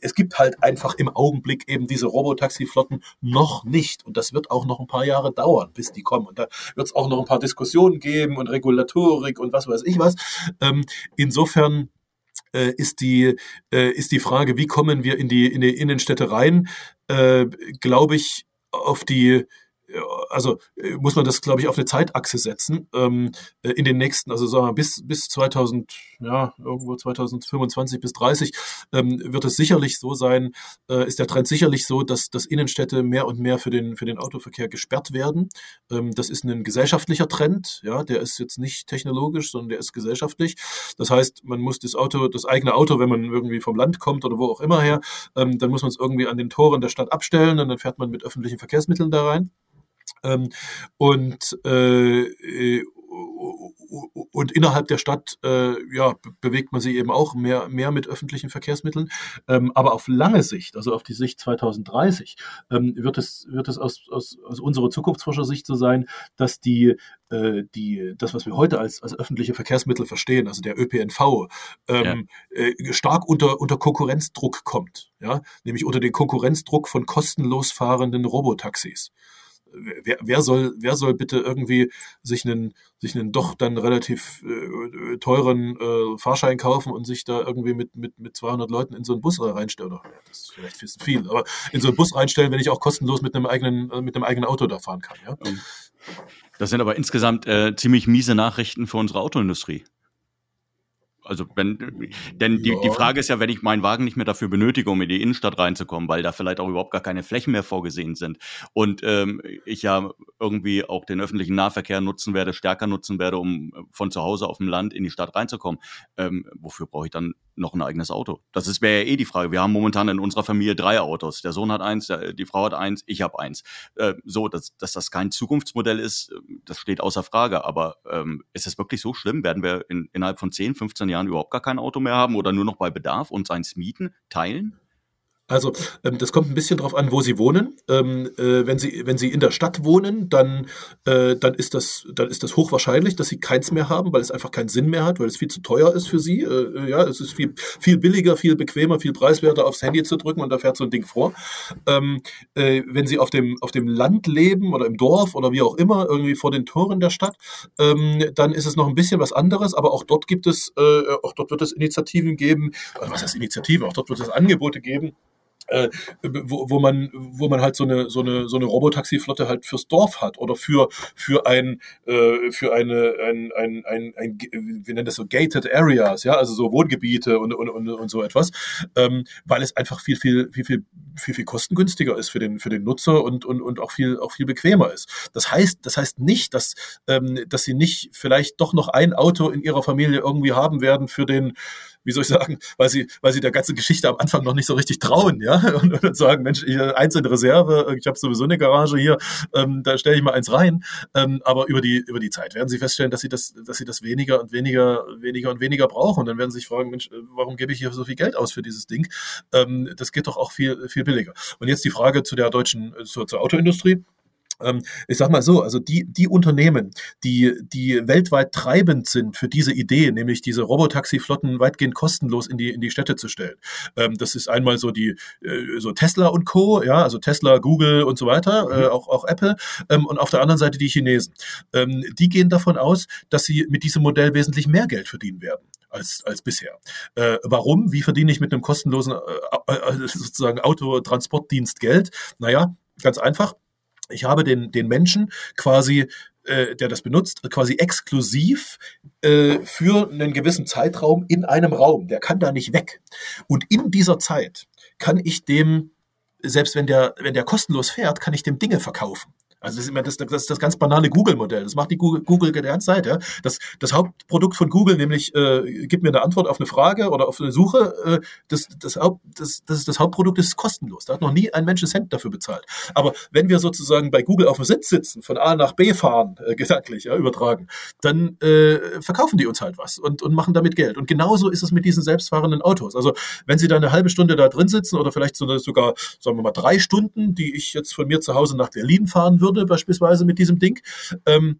es gibt halt einfach im Augenblick eben diese Robotaxi-Flotten noch nicht. Und das wird auch noch ein paar Jahre dauern, bis die kommen. Und da wird es auch noch ein paar Diskussionen geben und Regulatorik und was weiß ich was. Ähm, insofern äh, ist die äh, ist die Frage, wie kommen wir in die in die Innenstädte rein? Äh, Glaube ich auf die also äh, muss man das, glaube ich, auf eine Zeitachse setzen. Ähm, äh, in den nächsten, also sagen wir bis, bis 2000, ja, irgendwo 2025 bis 30 ähm, wird es sicherlich so sein, äh, ist der Trend sicherlich so, dass, dass Innenstädte mehr und mehr für den, für den Autoverkehr gesperrt werden. Ähm, das ist ein gesellschaftlicher Trend, ja, der ist jetzt nicht technologisch, sondern der ist gesellschaftlich. Das heißt, man muss das Auto, das eigene Auto, wenn man irgendwie vom Land kommt oder wo auch immer her, ähm, dann muss man es irgendwie an den Toren der Stadt abstellen und dann fährt man mit öffentlichen Verkehrsmitteln da rein. Ähm, und äh, äh und innerhalb der Stadt äh, ja, bewegt man sich eben auch mehr, mehr mit öffentlichen Verkehrsmitteln. Ähm, aber auf lange Sicht, also auf die Sicht 2030, ähm, wird es, wird es aus, aus, aus unserer Zukunftsforscher-Sicht so sein, dass die, äh, die, das, was wir heute als, als öffentliche Verkehrsmittel verstehen, also der ÖPNV, ähm, ja. äh, stark unter, unter Konkurrenzdruck kommt. Ja? Nämlich unter den Konkurrenzdruck von kostenlos fahrenden Robotaxis wer, wer, soll, wer soll bitte irgendwie sich einen, sich einen doch dann relativ äh, teuren äh, Fahrschein kaufen und sich da irgendwie mit, mit, mit 200 Leuten in so einen Bus reinstellen? Oder, das ist vielleicht viel, aber in so einen Bus reinstellen, wenn ich auch kostenlos mit einem eigenen, äh, mit einem eigenen Auto da fahren kann. Ja? Das sind aber insgesamt äh, ziemlich miese Nachrichten für unsere Autoindustrie. Also wenn, denn ja. die, die Frage ist ja, wenn ich meinen Wagen nicht mehr dafür benötige, um in die Innenstadt reinzukommen, weil da vielleicht auch überhaupt gar keine Flächen mehr vorgesehen sind und ähm, ich ja irgendwie auch den öffentlichen Nahverkehr nutzen werde, stärker nutzen werde, um von zu Hause auf dem Land in die Stadt reinzukommen, ähm, wofür brauche ich dann noch ein eigenes Auto? Das ist wäre ja eh die Frage. Wir haben momentan in unserer Familie drei Autos. Der Sohn hat eins, der, die Frau hat eins, ich habe eins. Äh, so, dass, dass das kein Zukunftsmodell ist, das steht außer Frage. Aber ähm, ist es wirklich so schlimm? Werden wir in, innerhalb von 10, 15 Jahren überhaupt gar kein Auto mehr haben oder nur noch bei Bedarf und seins mieten, teilen? Also ähm, das kommt ein bisschen darauf an, wo Sie wohnen. Ähm, äh, wenn, Sie, wenn Sie in der Stadt wohnen, dann, äh, dann, ist das, dann ist das hochwahrscheinlich, dass Sie keins mehr haben, weil es einfach keinen Sinn mehr hat, weil es viel zu teuer ist für Sie. Äh, ja, es ist viel, viel billiger, viel bequemer, viel preiswerter aufs Handy zu drücken und da fährt so ein Ding vor. Ähm, äh, wenn Sie auf dem, auf dem Land leben oder im Dorf oder wie auch immer, irgendwie vor den Toren der Stadt, ähm, dann ist es noch ein bisschen was anderes, aber auch dort gibt es, äh, auch dort wird es Initiativen geben, also was heißt Initiativen, auch dort wird es Angebote geben äh, wo, wo man wo man halt so eine so eine so eine Robotaxi-Flotte halt fürs Dorf hat oder für für ein äh, für eine ein, ein, ein, ein wir nennen das so gated areas ja also so Wohngebiete und und, und, und so etwas ähm, weil es einfach viel viel viel viel viel viel kostengünstiger ist für den für den Nutzer und und und auch viel auch viel bequemer ist. Das heißt das heißt nicht dass ähm, dass sie nicht vielleicht doch noch ein Auto in ihrer Familie irgendwie haben werden für den wie soll ich sagen, weil sie, weil sie der ganzen Geschichte am Anfang noch nicht so richtig trauen, ja, und, und sagen, Mensch, ich, eins in Reserve, ich habe sowieso eine Garage hier, ähm, da stelle ich mal eins rein. Ähm, aber über die über die Zeit werden sie feststellen, dass sie das, dass sie das weniger und weniger, weniger und weniger brauchen. Und dann werden sie sich fragen, Mensch, warum gebe ich hier so viel Geld aus für dieses Ding? Ähm, das geht doch auch viel viel billiger. Und jetzt die Frage zu der deutschen, zur, zur Autoindustrie ähm, ich sag mal so, also die, die Unternehmen, die, die weltweit treibend sind für diese Idee, nämlich diese Robotaxi-Flotten weitgehend kostenlos in die, in die Städte zu stellen. Ähm, das ist einmal so die, äh, so Tesla und Co., ja, also Tesla, Google und so weiter, äh, mhm. auch, auch Apple, ähm, und auf der anderen Seite die Chinesen. Ähm, die gehen davon aus, dass sie mit diesem Modell wesentlich mehr Geld verdienen werden als, als bisher. Äh, warum? Wie verdiene ich mit einem kostenlosen äh, äh, sozusagen Autotransportdienst Geld? Naja, ganz einfach. Ich habe den, den Menschen quasi äh, der das benutzt, quasi exklusiv äh, für einen gewissen Zeitraum in einem Raum. Der kann da nicht weg. Und in dieser Zeit kann ich dem, selbst wenn der, wenn der kostenlos fährt, kann ich dem Dinge verkaufen. Also das ist immer das, das, das ganz banale Google-Modell. Das macht die Google, Google Zeit. Ja? Das, das Hauptprodukt von Google, nämlich äh, gib mir eine Antwort auf eine Frage oder auf eine Suche, äh, das, das, Haupt, das, das, das Hauptprodukt ist kostenlos. Da hat noch nie ein Mensch einen Cent dafür bezahlt. Aber wenn wir sozusagen bei Google auf dem Sitz sitzen, von A nach B fahren, äh, gedanklich, ja, übertragen, dann äh, verkaufen die uns halt was und, und machen damit Geld. Und genauso ist es mit diesen selbstfahrenden Autos. Also wenn Sie da eine halbe Stunde da drin sitzen oder vielleicht sogar, sagen wir mal, drei Stunden, die ich jetzt von mir zu Hause nach Berlin fahren würde, würde, beispielsweise mit diesem Ding. Ähm,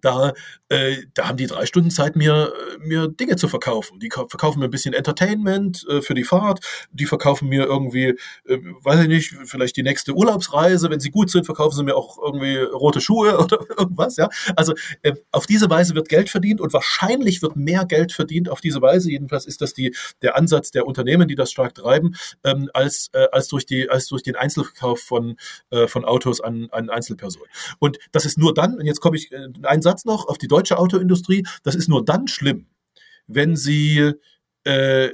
da, äh, da haben die drei Stunden Zeit, mir, mir Dinge zu verkaufen. Die verkaufen mir ein bisschen Entertainment äh, für die Fahrt, die verkaufen mir irgendwie, äh, weiß ich nicht, vielleicht die nächste Urlaubsreise. Wenn sie gut sind, verkaufen sie mir auch irgendwie rote Schuhe oder irgendwas. Ja, Also äh, auf diese Weise wird Geld verdient und wahrscheinlich wird mehr Geld verdient auf diese Weise. Jedenfalls ist das die, der Ansatz der Unternehmen, die das stark treiben, ähm, als, äh, als, durch die, als durch den Einzelverkauf von, äh, von Autos an, an Einzelpersonen. Und das ist nur dann, und jetzt komme ich, äh, ein Satz noch auf die deutsche Autoindustrie. Das ist nur dann schlimm, wenn sie äh,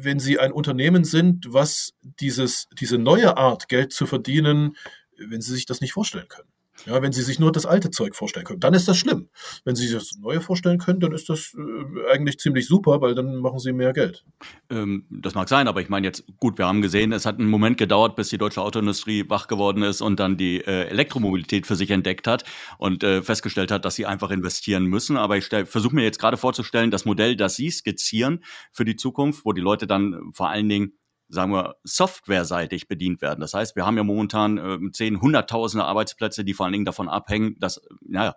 wenn sie ein Unternehmen sind, was dieses, diese neue Art, Geld zu verdienen, wenn sie sich das nicht vorstellen können. Ja, wenn Sie sich nur das alte Zeug vorstellen können, dann ist das schlimm. Wenn Sie sich das Neue vorstellen können, dann ist das äh, eigentlich ziemlich super, weil dann machen Sie mehr Geld. Ähm, das mag sein, aber ich meine jetzt, gut, wir haben gesehen, es hat einen Moment gedauert, bis die deutsche Autoindustrie wach geworden ist und dann die äh, Elektromobilität für sich entdeckt hat und äh, festgestellt hat, dass sie einfach investieren müssen. Aber ich versuche mir jetzt gerade vorzustellen, das Modell, das Sie skizzieren für die Zukunft, wo die Leute dann vor allen Dingen sagen wir, softwareseitig bedient werden. Das heißt, wir haben ja momentan äh, zehn, hunderttausende Arbeitsplätze, die vor allen Dingen davon abhängen, dass, naja,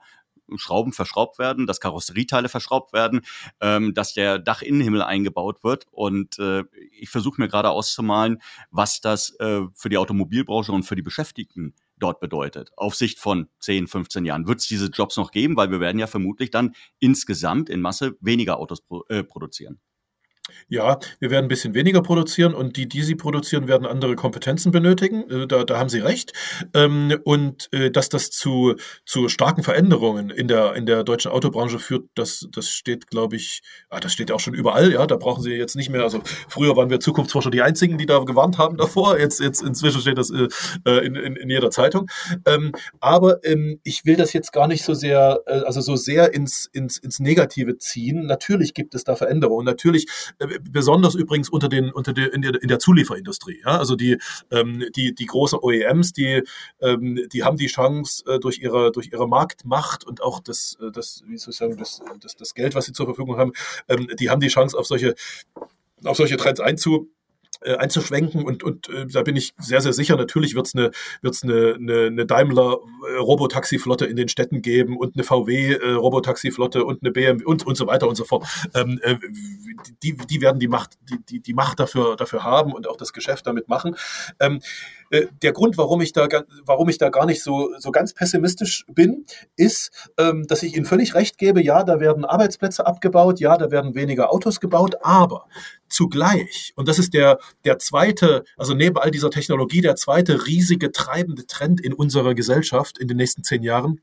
Schrauben verschraubt werden, dass Karosserieteile verschraubt werden, ähm, dass der Dachinnenhimmel eingebaut wird. Und äh, ich versuche mir gerade auszumalen, was das äh, für die Automobilbranche und für die Beschäftigten dort bedeutet. Auf Sicht von 10, 15 Jahren. Wird es diese Jobs noch geben? Weil wir werden ja vermutlich dann insgesamt in Masse weniger Autos pro, äh, produzieren. Ja, wir werden ein bisschen weniger produzieren und die, die sie produzieren, werden andere Kompetenzen benötigen. Äh, da, da haben Sie recht. Ähm, und äh, dass das zu, zu starken Veränderungen in der, in der deutschen Autobranche führt, das, das steht, glaube ich, ah, das steht auch schon überall. Ja, da brauchen Sie jetzt nicht mehr. Also früher waren wir Zukunftsforscher die einzigen, die da gewarnt haben davor. Jetzt, jetzt inzwischen steht das äh, in, in, in jeder Zeitung. Ähm, aber ähm, ich will das jetzt gar nicht so sehr, also so sehr ins, ins, ins Negative ziehen. Natürlich gibt es da Veränderungen. Natürlich besonders übrigens unter den, unter der, in, der, in der Zulieferindustrie. Ja? Also die, ähm, die, die großen OEMs, die, ähm, die haben die Chance äh, durch ihre, durch ihre Marktmacht und auch das, äh, das, wie soll ich sagen, das, das, das Geld, was sie zur Verfügung haben, ähm, die haben die Chance auf solche, auf solche Trends einzu, äh, einzuschwenken und, und äh, da bin ich sehr, sehr sicher, natürlich wird es eine, wird's eine, eine, eine Daimler äh, Robotaxi-Flotte in den Städten geben und eine VW äh, und eine BMW und, und so weiter und so fort. Ähm, äh, die, die werden die Macht, die, die, die Macht dafür, dafür haben und auch das Geschäft damit machen. Ähm, äh, der Grund, warum ich da, warum ich da gar nicht so, so ganz pessimistisch bin, ist, ähm, dass ich Ihnen völlig recht gebe, ja, da werden Arbeitsplätze abgebaut, ja, da werden weniger Autos gebaut, aber zugleich, und das ist der, der zweite, also neben all dieser Technologie, der zweite riesige treibende Trend in unserer Gesellschaft in den nächsten zehn Jahren,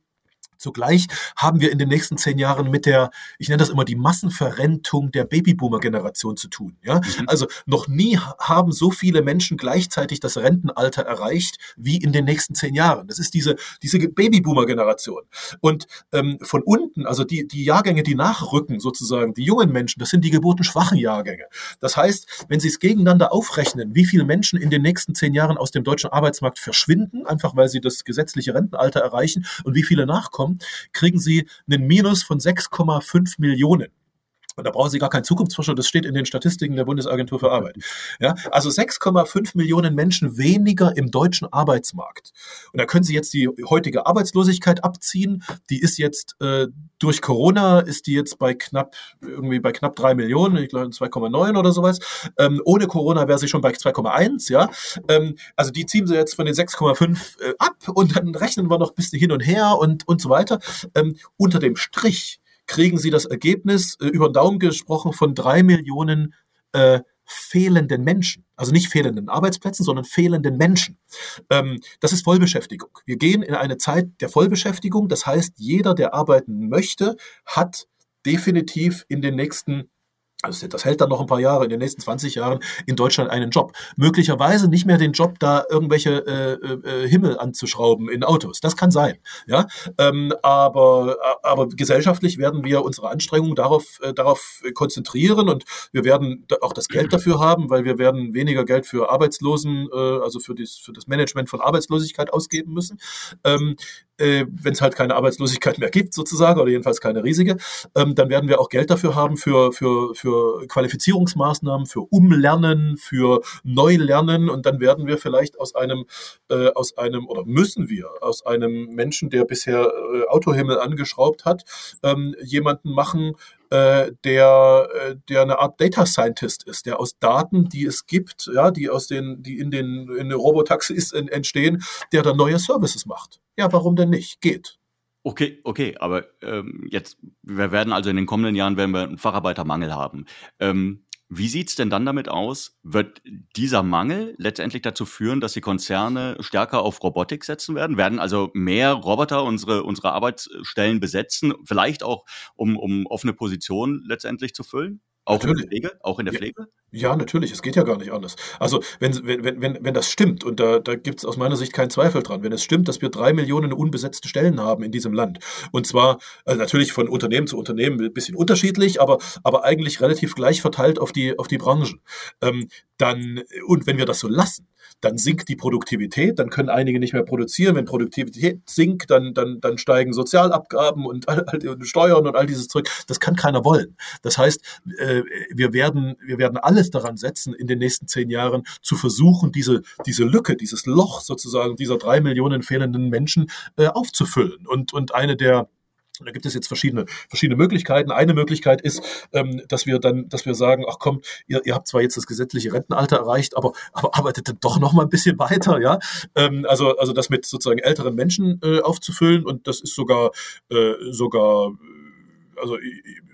Zugleich haben wir in den nächsten zehn Jahren mit der, ich nenne das immer die Massenverrentung der Babyboomer-Generation zu tun. Ja? Mhm. Also noch nie haben so viele Menschen gleichzeitig das Rentenalter erreicht wie in den nächsten zehn Jahren. Das ist diese, diese Babyboomer-Generation. Und ähm, von unten, also die, die Jahrgänge, die nachrücken sozusagen, die jungen Menschen, das sind die geburtenschwachen Jahrgänge. Das heißt, wenn Sie es gegeneinander aufrechnen, wie viele Menschen in den nächsten zehn Jahren aus dem deutschen Arbeitsmarkt verschwinden, einfach weil sie das gesetzliche Rentenalter erreichen und wie viele nachkommen, kriegen sie einen Minus von 6,5 Millionen. Und da brauchen Sie gar keinen Zukunftsforscher, das steht in den Statistiken der Bundesagentur für Arbeit. Ja, also 6,5 Millionen Menschen weniger im deutschen Arbeitsmarkt. Und da können Sie jetzt die heutige Arbeitslosigkeit abziehen. Die ist jetzt äh, durch Corona ist die jetzt bei knapp irgendwie bei knapp drei Millionen, ich glaube 2,9 oder sowas. Ähm, ohne Corona wäre sie schon bei 2,1. Ja, ähm, also die ziehen Sie jetzt von den 6,5 äh, ab und dann rechnen wir noch ein bisschen hin und her und und so weiter. Ähm, unter dem Strich kriegen Sie das Ergebnis, äh, über den Daumen gesprochen, von drei Millionen äh, fehlenden Menschen. Also nicht fehlenden Arbeitsplätzen, sondern fehlenden Menschen. Ähm, das ist Vollbeschäftigung. Wir gehen in eine Zeit der Vollbeschäftigung. Das heißt, jeder, der arbeiten möchte, hat definitiv in den nächsten also das hält dann noch ein paar Jahre, in den nächsten 20 Jahren in Deutschland einen Job. Möglicherweise nicht mehr den Job, da irgendwelche äh, äh, Himmel anzuschrauben in Autos. Das kann sein. Ja, ähm, aber, aber gesellschaftlich werden wir unsere Anstrengungen darauf, äh, darauf konzentrieren und wir werden auch das Geld dafür haben, weil wir werden weniger Geld für Arbeitslosen, äh, also für, dies, für das Management von Arbeitslosigkeit ausgeben müssen. Ähm, äh, wenn es halt keine Arbeitslosigkeit mehr gibt sozusagen oder jedenfalls keine riesige, ähm, dann werden wir auch Geld dafür haben für, für, für Qualifizierungsmaßnahmen, für Umlernen, für Neulernen und dann werden wir vielleicht aus einem, äh, aus einem oder müssen wir aus einem Menschen, der bisher äh, Autohimmel angeschraubt hat, ähm, jemanden machen, äh, der, äh, der eine Art Data Scientist ist, der aus Daten, die es gibt, ja, die aus den, die in den, in den Robotaxis entstehen, der dann neue Services macht. Ja, warum denn nicht? Geht. Okay, okay, aber ähm, jetzt, wir werden also in den kommenden Jahren werden wir einen Facharbeitermangel haben. Ähm, wie sieht's denn dann damit aus? Wird dieser Mangel letztendlich dazu führen, dass die Konzerne stärker auf Robotik setzen werden? Werden also mehr Roboter unsere, unsere Arbeitsstellen besetzen, vielleicht auch um, um offene Positionen letztendlich zu füllen? Auch natürlich. in der Pflege? Auch in der Pflege? Ja, natürlich, es geht ja gar nicht anders. Also wenn, wenn, wenn, wenn das stimmt, und da, da gibt es aus meiner Sicht keinen Zweifel dran, wenn es stimmt, dass wir drei Millionen unbesetzte Stellen haben in diesem Land, und zwar also natürlich von Unternehmen zu Unternehmen ein bisschen unterschiedlich, aber, aber eigentlich relativ gleich verteilt auf die, auf die Branchen, ähm, dann, und wenn wir das so lassen, dann sinkt die Produktivität, dann können einige nicht mehr produzieren. Wenn Produktivität sinkt, dann, dann, dann steigen Sozialabgaben und, all, Steuern und all dieses Zeug. Das kann keiner wollen. Das heißt, äh, wir, werden, wir werden alles daran setzen, in den nächsten zehn Jahren zu versuchen, diese, diese Lücke, dieses Loch sozusagen dieser drei Millionen fehlenden Menschen äh, aufzufüllen. Und, und eine der da gibt es jetzt verschiedene, verschiedene Möglichkeiten. Eine Möglichkeit ist, ähm, dass wir dann, dass wir sagen, ach komm, ihr, ihr habt zwar jetzt das gesetzliche Rentenalter erreicht, aber, aber arbeitet dann doch noch mal ein bisschen weiter, ja. Ähm, also, also das mit sozusagen älteren Menschen äh, aufzufüllen und das ist sogar, äh, sogar also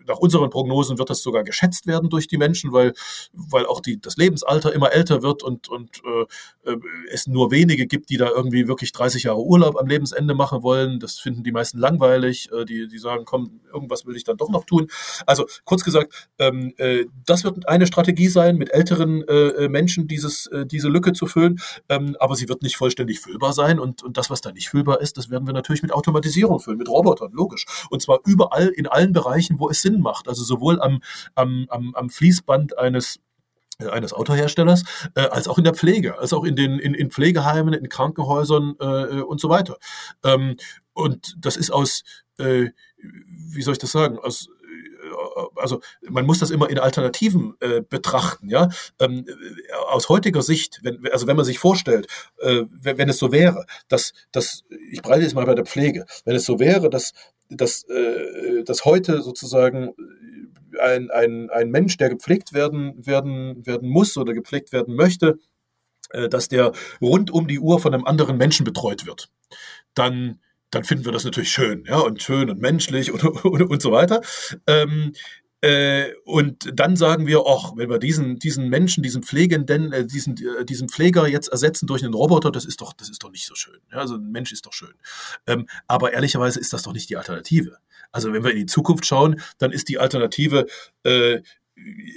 nach unseren Prognosen wird das sogar geschätzt werden durch die Menschen, weil, weil auch die, das Lebensalter immer älter wird und, und äh, äh es nur wenige gibt, die da irgendwie wirklich 30 Jahre Urlaub am Lebensende machen wollen. Das finden die meisten langweilig. Äh, die, die sagen, komm, irgendwas will ich dann doch noch tun. Also kurz gesagt, ähm, äh, das wird eine Strategie sein, mit älteren äh, äh Menschen dieses, diese Lücke zu füllen. Ähm, aber sie wird nicht vollständig füllbar sein. Und, und das, was da nicht füllbar ist, das werden wir natürlich mit Automatisierung füllen, mit Robotern, logisch. Und zwar überall in allen Bereichen, wo es Sinn macht. Also sowohl am, am, am, am Fließband eines äh, eines Autoherstellers, äh, als auch in der Pflege, als auch in den in, in Pflegeheimen, in Krankenhäusern äh, und so weiter. Ähm, und das ist aus, äh, wie soll ich das sagen, aus äh, also man muss das immer in Alternativen äh, betrachten, ja. Ähm, aus heutiger Sicht, wenn, also wenn man sich vorstellt, äh, wenn, wenn, es so wäre, dass, dass ich breite es mal bei der Pflege, wenn es so wäre, dass dass, äh, dass heute sozusagen ein, ein, ein Mensch, der gepflegt werden, werden, werden muss oder gepflegt werden möchte, äh, dass der rund um die Uhr von einem anderen Menschen betreut wird, dann dann finden wir das natürlich schön, ja, und schön und menschlich und, und, und so weiter. Ähm, äh, und dann sagen wir, ach, wenn wir diesen, diesen Menschen, diesen Pflegenden, äh, diesen, äh, diesen Pfleger jetzt ersetzen durch einen Roboter, das ist doch, das ist doch nicht so schön. Ja, also ein Mensch ist doch schön. Ähm, aber ehrlicherweise ist das doch nicht die Alternative. Also wenn wir in die Zukunft schauen, dann ist die Alternative äh,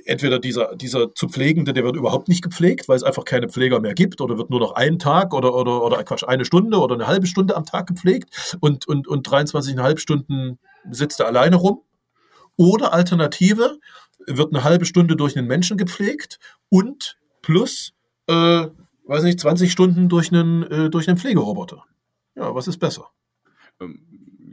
entweder dieser, dieser zu Pflegende, der wird überhaupt nicht gepflegt, weil es einfach keine Pfleger mehr gibt oder wird nur noch einen Tag oder, oder, oder Quatsch, eine Stunde oder eine halbe Stunde am Tag gepflegt und, und, und 23,5 Stunden sitzt er alleine rum. Oder Alternative, wird eine halbe Stunde durch einen Menschen gepflegt und plus, äh, weiß nicht, 20 Stunden durch einen, äh, durch einen Pflegeroboter. Ja, was ist besser?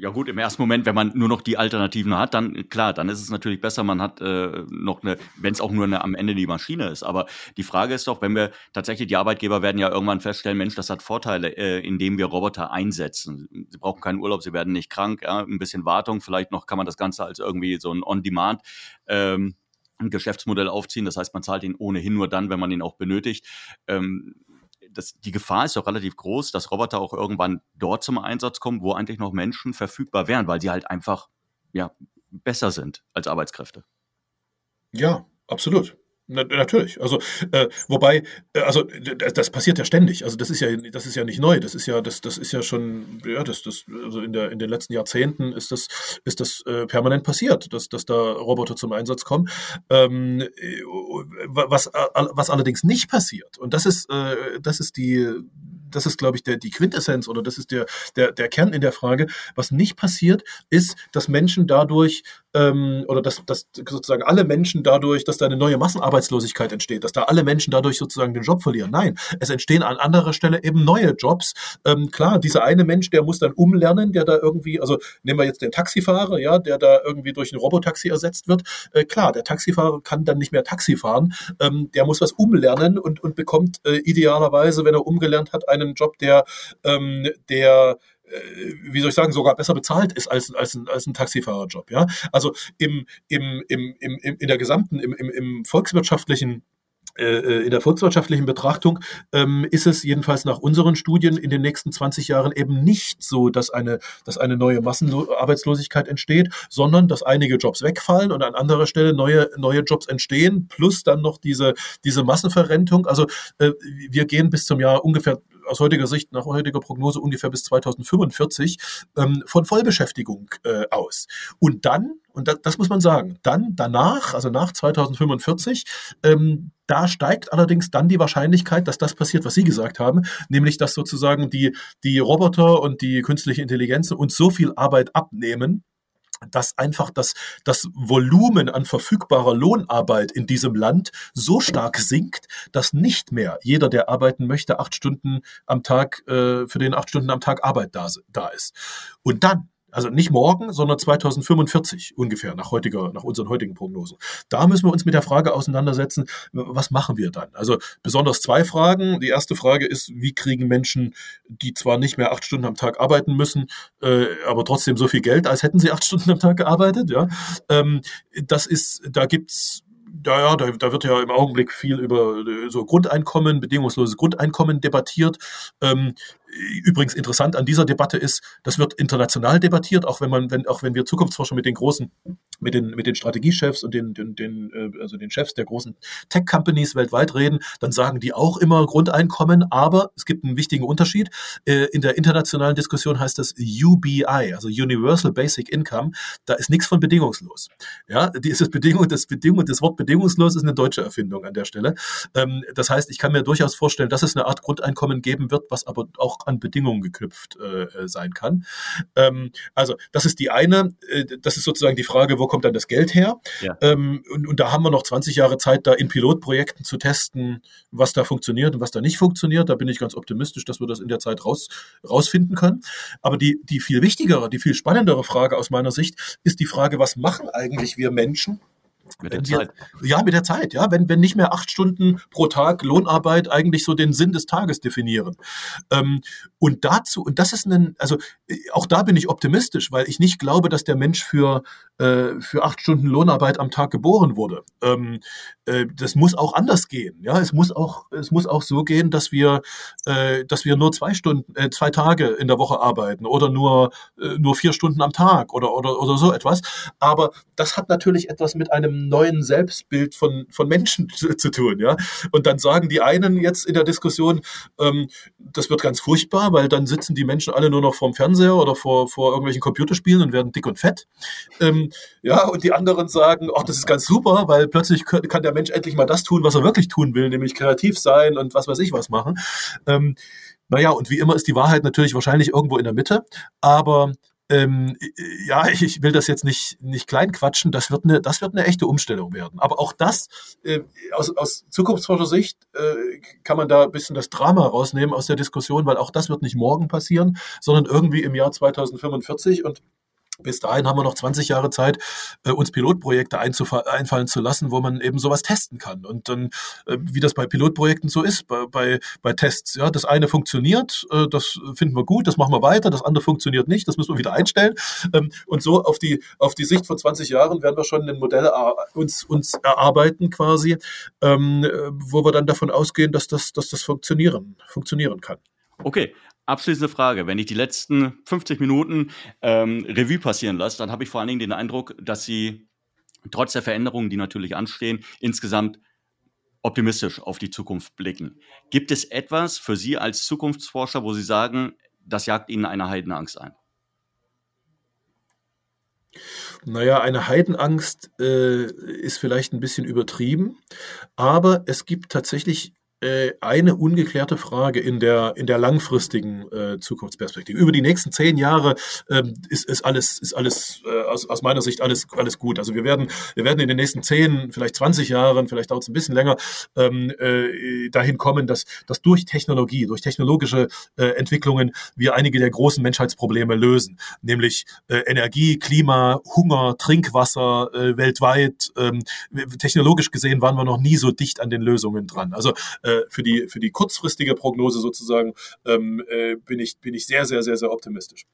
Ja gut, im ersten Moment, wenn man nur noch die Alternativen hat, dann klar, dann ist es natürlich besser, man hat äh, noch eine, wenn es auch nur eine, am Ende die Maschine ist. Aber die Frage ist doch, wenn wir tatsächlich, die Arbeitgeber werden ja irgendwann feststellen, Mensch, das hat Vorteile, äh, indem wir Roboter einsetzen. Sie brauchen keinen Urlaub, sie werden nicht krank, ja, ein bisschen Wartung, vielleicht noch kann man das Ganze als irgendwie so ein On-Demand ähm, ein Geschäftsmodell aufziehen. Das heißt, man zahlt ihn ohnehin nur dann, wenn man ihn auch benötigt. Ähm, das, die Gefahr ist doch relativ groß, dass Roboter auch irgendwann dort zum Einsatz kommen, wo eigentlich noch Menschen verfügbar wären, weil sie halt einfach ja, besser sind als Arbeitskräfte. Ja, absolut. Na, natürlich. Also äh, wobei, äh, also das passiert ja ständig. Also das ist ja, das ist ja nicht neu. Das ist ja, das, das ist ja schon, ja, das, das, also in der in den letzten Jahrzehnten ist das, ist das äh, permanent passiert, dass, dass da Roboter zum Einsatz kommen. Ähm, äh, was, was allerdings nicht passiert und das ist, äh, das ist die das ist, glaube ich, der, die Quintessenz oder das ist der, der, der Kern in der Frage. Was nicht passiert, ist, dass Menschen dadurch ähm, oder dass, dass sozusagen alle Menschen dadurch, dass da eine neue Massenarbeitslosigkeit entsteht, dass da alle Menschen dadurch sozusagen den Job verlieren. Nein, es entstehen an anderer Stelle eben neue Jobs. Ähm, klar, dieser eine Mensch, der muss dann umlernen, der da irgendwie, also nehmen wir jetzt den Taxifahrer, ja, der da irgendwie durch ein Robotaxi ersetzt wird. Äh, klar, der Taxifahrer kann dann nicht mehr Taxi fahren. Ähm, der muss was umlernen und, und bekommt äh, idealerweise, wenn er umgelernt hat, eine einen Job, der, ähm, der wie soll ich sagen, sogar besser bezahlt ist als, als, ein, als ein Taxifahrerjob. Ja? Also im, im, im, im, in der gesamten, im, im, im volkswirtschaftlichen äh, äh, in der volkswirtschaftlichen Betrachtung ähm, ist es jedenfalls nach unseren Studien in den nächsten 20 Jahren eben nicht so, dass eine, dass eine neue Massenarbeitslosigkeit entsteht, sondern dass einige Jobs wegfallen und an anderer Stelle neue, neue Jobs entstehen, plus dann noch diese, diese Massenverrentung. Also äh, wir gehen bis zum Jahr ungefähr aus heutiger Sicht, nach heutiger Prognose ungefähr bis 2045 ähm, von Vollbeschäftigung äh, aus. Und dann, und das, das muss man sagen, dann danach, also nach 2045, ähm, da steigt allerdings dann die Wahrscheinlichkeit, dass das passiert, was Sie gesagt haben, nämlich dass sozusagen die, die Roboter und die künstliche Intelligenz uns so viel Arbeit abnehmen, dass einfach das, das Volumen an verfügbarer Lohnarbeit in diesem Land so stark sinkt, dass nicht mehr jeder, der arbeiten möchte, acht Stunden am Tag, äh, für den acht Stunden am Tag Arbeit da, da ist. Und dann also nicht morgen, sondern 2045 ungefähr, nach heutiger, nach unseren heutigen Prognosen. Da müssen wir uns mit der Frage auseinandersetzen, was machen wir dann? Also besonders zwei Fragen. Die erste Frage ist, wie kriegen Menschen, die zwar nicht mehr acht Stunden am Tag arbeiten müssen, äh, aber trotzdem so viel Geld, als hätten sie acht Stunden am Tag gearbeitet, ja. Ähm, das ist, da gibt's ja, ja, da, da wird ja im Augenblick viel über äh, so Grundeinkommen, bedingungsloses Grundeinkommen debattiert. Ähm, übrigens interessant an dieser Debatte ist, das wird international debattiert, auch wenn man, wenn, auch wenn wir Zukunftsforscher mit den großen, mit den, mit den Strategiechefs und den, den, den, äh, also den Chefs der großen Tech-Companies weltweit reden, dann sagen die auch immer Grundeinkommen, aber es gibt einen wichtigen Unterschied. Äh, in der internationalen Diskussion heißt das UBI, also Universal Basic Income. Da ist nichts von bedingungslos. Ja, die ist das Bedingung, das Bedingung, das Wort bedingungslos ist eine deutsche Erfindung an der Stelle. Ähm, das heißt, ich kann mir durchaus vorstellen, dass es eine Art Grundeinkommen geben wird, was aber auch an Bedingungen geknüpft äh, äh, sein kann. Ähm, also das ist die eine, äh, das ist sozusagen die Frage, wo kommt dann das Geld her? Ja. Ähm, und, und da haben wir noch 20 Jahre Zeit, da in Pilotprojekten zu testen, was da funktioniert und was da nicht funktioniert. Da bin ich ganz optimistisch, dass wir das in der Zeit raus, rausfinden können. Aber die, die viel wichtigere, die viel spannendere Frage aus meiner Sicht ist die Frage, was machen eigentlich wir Menschen, Mit der Zeit. ja, mit der Zeit, ja. Wenn, wenn nicht mehr acht Stunden pro Tag Lohnarbeit eigentlich so den Sinn des Tages definieren. Ähm, und dazu, und das ist ein, also auch da bin ich optimistisch, weil ich nicht glaube, dass der Mensch für, äh, für acht Stunden Lohnarbeit am Tag geboren wurde. Ähm, äh, das muss auch anders gehen. Ja, es muss auch, es muss auch so gehen, dass wir, äh, dass wir nur zwei Stunden, äh, zwei Tage in der Woche arbeiten oder nur, äh, nur vier Stunden am Tag oder, oder, oder so etwas. Aber das hat natürlich etwas mit einem neuen Selbstbild von, von Menschen zu, zu tun. Ja, und dann sagen die einen jetzt in der Diskussion, ähm, das wird ganz furchtbar, weil dann sitzen die Menschen alle nur noch vorm Fernseher oder vor, vor irgendwelchen Computerspielen und werden dick und fett. Ähm, ja, und die anderen sagen, ach, das ist ganz super, weil plötzlich kann der Mensch endlich mal das tun, was er wirklich tun will, nämlich kreativ sein und was weiß ich was machen. Ähm, naja, und wie immer ist die Wahrheit natürlich wahrscheinlich irgendwo in der Mitte, aber ähm, ja, ich will das jetzt nicht, nicht klein quatschen, das wird, eine, das wird eine echte Umstellung werden. Aber auch das, äh, aus, aus Zukunftsforscher-Sicht, äh, kann man da ein bisschen das Drama rausnehmen aus der Diskussion, weil auch das wird nicht morgen passieren, sondern irgendwie im Jahr 2045 und bis dahin haben wir noch 20 Jahre Zeit, äh, uns Pilotprojekte einfallen zu lassen, wo man eben sowas testen kann. Und dann, äh, wie das bei Pilotprojekten so ist, bei, bei, bei Tests, ja, das eine funktioniert, äh, das finden wir gut, das machen wir weiter, das andere funktioniert nicht, das müssen wir wieder einstellen. Ähm, und so auf die, auf die Sicht von 20 Jahren werden wir schon ein Modell uns, uns erarbeiten quasi, ähm, wo wir dann davon ausgehen, dass das, dass das funktionieren, funktionieren kann. Okay, Abschließende Frage. Wenn ich die letzten 50 Minuten ähm, Revue passieren lasse, dann habe ich vor allen Dingen den Eindruck, dass Sie trotz der Veränderungen, die natürlich anstehen, insgesamt optimistisch auf die Zukunft blicken. Gibt es etwas für Sie als Zukunftsforscher, wo Sie sagen, das jagt Ihnen eine Heidenangst ein? Naja, eine Heidenangst äh, ist vielleicht ein bisschen übertrieben, aber es gibt tatsächlich eine ungeklärte Frage in der, in der langfristigen äh, Zukunftsperspektive. Über die nächsten zehn Jahre ähm, ist, ist alles, ist alles äh, aus, aus meiner Sicht alles, alles gut. Also wir werden, wir werden in den nächsten zehn, vielleicht 20 Jahren, vielleicht dauert es ein bisschen länger, ähm, äh, dahin kommen, dass, dass durch Technologie, durch technologische äh, Entwicklungen wir einige der großen Menschheitsprobleme lösen, nämlich äh, Energie, Klima, Hunger, Trinkwasser äh, weltweit. Ähm, technologisch gesehen waren wir noch nie so dicht an den Lösungen dran. Also äh, äh, für, die, für die kurzfristige Prognose sozusagen ähm, äh, bin, ich, bin ich sehr, sehr, sehr, sehr optimistisch.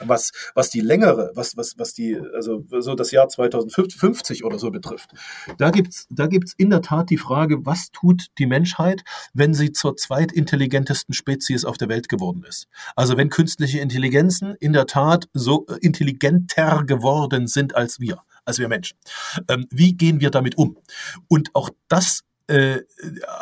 Was, was die längere, was, was, was die, also so das Jahr 2050 oder so betrifft, da gibt's da gibt's in der Tat die Frage, was tut die Menschheit, wenn sie zur zweitintelligentesten Spezies auf der Welt geworden ist? Also wenn künstliche Intelligenzen in der Tat so äh, intelligenter geworden sind als wir, als wir Menschen. Ähm, wie gehen wir damit um? Und auch das äh,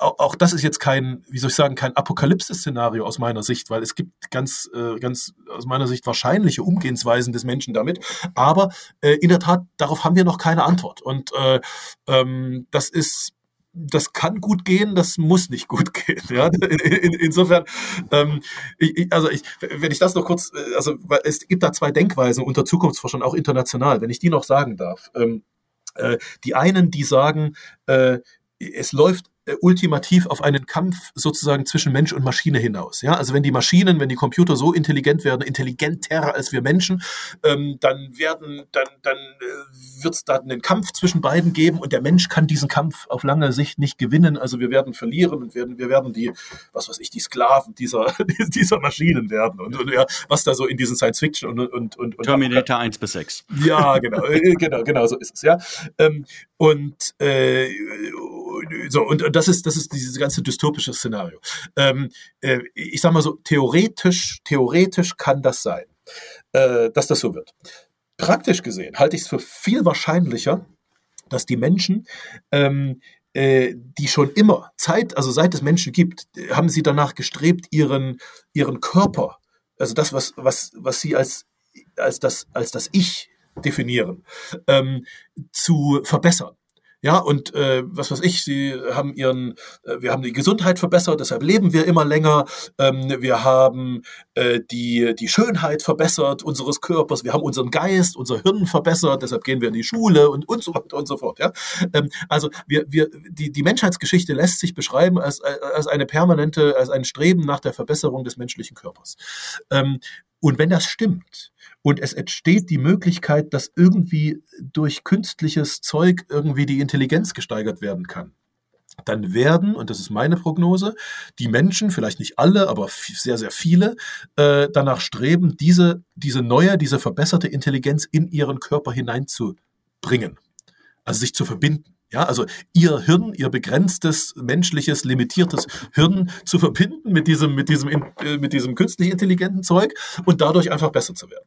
auch das ist jetzt kein, wie soll ich sagen, kein Apokalypse-Szenario aus meiner Sicht, weil es gibt ganz, äh, ganz aus meiner Sicht wahrscheinliche Umgehensweisen des Menschen damit. Aber äh, in der Tat, darauf haben wir noch keine Antwort. Und äh, ähm, das ist das kann gut gehen, das muss nicht gut gehen. Ja? In, in, insofern, ähm, ich, also ich, wenn ich das noch kurz, äh, also es gibt da zwei Denkweisen unter Zukunftsforschern, auch international, wenn ich die noch sagen darf. Ähm, äh, die einen, die sagen, äh, es läuft äh, ultimativ auf einen Kampf sozusagen zwischen Mensch und Maschine hinaus. Ja, also wenn die Maschinen, wenn die Computer so intelligent werden, intelligenter als wir Menschen, ähm, dann werden, dann, dann äh, wird es da einen Kampf zwischen beiden geben und der Mensch kann diesen Kampf auf lange Sicht nicht gewinnen. Also wir werden verlieren und werden, wir werden die, was weiß ich, die Sklaven dieser, dieser Maschinen werden und, und ja, was da so in diesen Science Fiction und, und, und, und Terminator 1 bis 6. Ja, genau, äh, genau, genau so ist es, ja. Ähm, und äh, so, und, das ist, das ist dieses ganze dystopische Szenario. Ähm, äh, ich sag mal so, theoretisch, theoretisch kann das sein, äh, dass das so wird. Praktisch gesehen halte ich es für viel wahrscheinlicher, dass die Menschen ähm, äh, die schon immer Zeit, also seit es Menschen gibt, haben sie danach gestrebt, ihren, ihren Körper, also das, was, was, was sie als, als, das, als das Ich definieren, ähm, zu verbessern. Ja, und äh, was weiß ich, sie haben ihren, äh, wir haben die Gesundheit verbessert, deshalb leben wir immer länger. Ähm, wir haben äh, die, die Schönheit verbessert unseres Körpers, wir haben unseren Geist, unser Hirn verbessert, deshalb gehen wir in die Schule und, und so weiter und so fort. Ja? Ähm, also wir, wir, die, die Menschheitsgeschichte lässt sich beschreiben als, als eine permanente, als ein Streben nach der Verbesserung des menschlichen Körpers. Ähm, und wenn das stimmt, und es entsteht die Möglichkeit, dass irgendwie durch künstliches Zeug irgendwie die Intelligenz gesteigert werden kann dann werden, und das ist meine Prognose, die Menschen, vielleicht nicht alle, aber sehr, sehr viele, äh, danach streben, diese, diese neue, diese verbesserte Intelligenz in ihren Körper hineinzubringen. Also sich zu verbinden. Ja, also ihr Hirn, ihr begrenztes, menschliches, limitiertes Hirn zu verbinden mit diesem, mit diesem, äh, mit diesem künstlich intelligenten Zeug und dadurch einfach besser zu werden.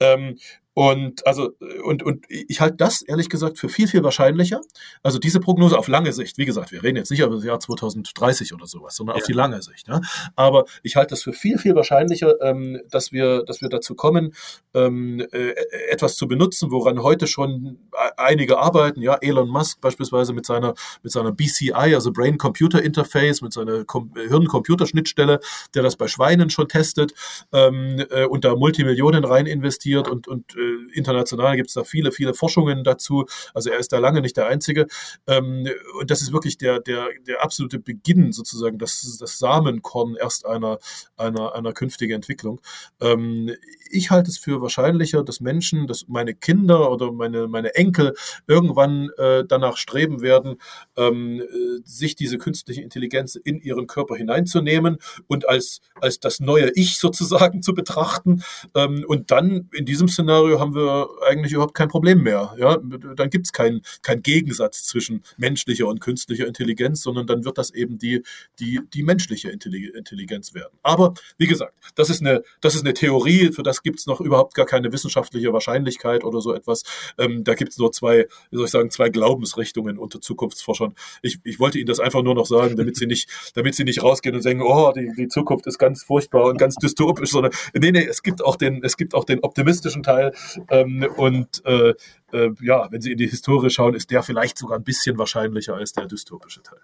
Ähm, und also und und ich halte das ehrlich gesagt für viel viel wahrscheinlicher. Also diese Prognose auf lange Sicht. Wie gesagt, wir reden jetzt nicht über das Jahr 2030 oder sowas, sondern ja. auf die lange Sicht. Ja? Aber ich halte das für viel viel wahrscheinlicher, ähm, dass wir dass wir dazu kommen, ähm, äh, etwas zu benutzen, woran heute schon einige arbeiten. Ja, Elon Musk beispielsweise mit seiner mit seiner BCI, also Brain Computer Interface, mit seiner Hirn-Computer-Schnittstelle, der das bei Schweinen schon testet ähm, äh, und da Multimillionen rein investiert und und äh, international gibt es da viele, viele Forschungen dazu. Also er ist da lange nicht der Einzige. Ähm, und das ist wirklich der, der, der absolute Beginn sozusagen, das, das Samenkorn erst einer, einer, einer künftigen Entwicklung. Ähm, ich halte es für wahrscheinlicher, dass Menschen, dass meine Kinder oder meine, meine Enkel irgendwann äh, danach streben werden, ähm, äh, sich diese künstliche Intelligenz in ihren Körper hineinzunehmen und als, als das neue Ich sozusagen zu betrachten. Und dann in diesem Szenario Haben wir eigentlich überhaupt kein Problem mehr. Ja? Dann gibt es keinen kein Gegensatz zwischen menschlicher und künstlicher Intelligenz, sondern dann wird das eben die, die, die menschliche Intelligenz werden. Aber wie gesagt, das ist eine, das ist eine Theorie, für das gibt es noch überhaupt gar keine wissenschaftliche Wahrscheinlichkeit oder so etwas. Ähm, da gibt es nur zwei, wie soll ich sagen, zwei Glaubensrichtungen unter Zukunftsforschern. Ich, ich wollte Ihnen das einfach nur noch sagen, damit Sie nicht, damit Sie nicht rausgehen und sagen, oh, die, die Zukunft ist ganz furchtbar und ganz dystopisch, sondern nee, nee, es gibt auch den, es gibt auch den optimistischen Teil, ähm, und äh, äh, ja, wenn Sie in die Historie schauen, ist der vielleicht sogar ein bisschen wahrscheinlicher als der dystopische Teil.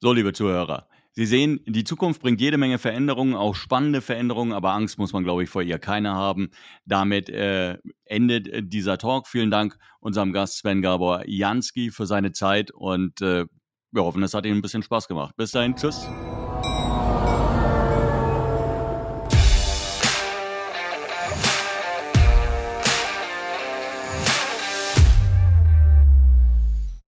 So, liebe Zuhörer. Sie sehen, die Zukunft bringt jede Menge Veränderungen, auch spannende Veränderungen, aber Angst muss man, glaube ich, vor ihr keine haben. Damit äh, endet äh, dieser Talk. Vielen Dank unserem Gast Sven Gabor Jansky für seine Zeit und äh, wir hoffen, es hat Ihnen ein bisschen Spaß gemacht. Bis dahin, tschüss.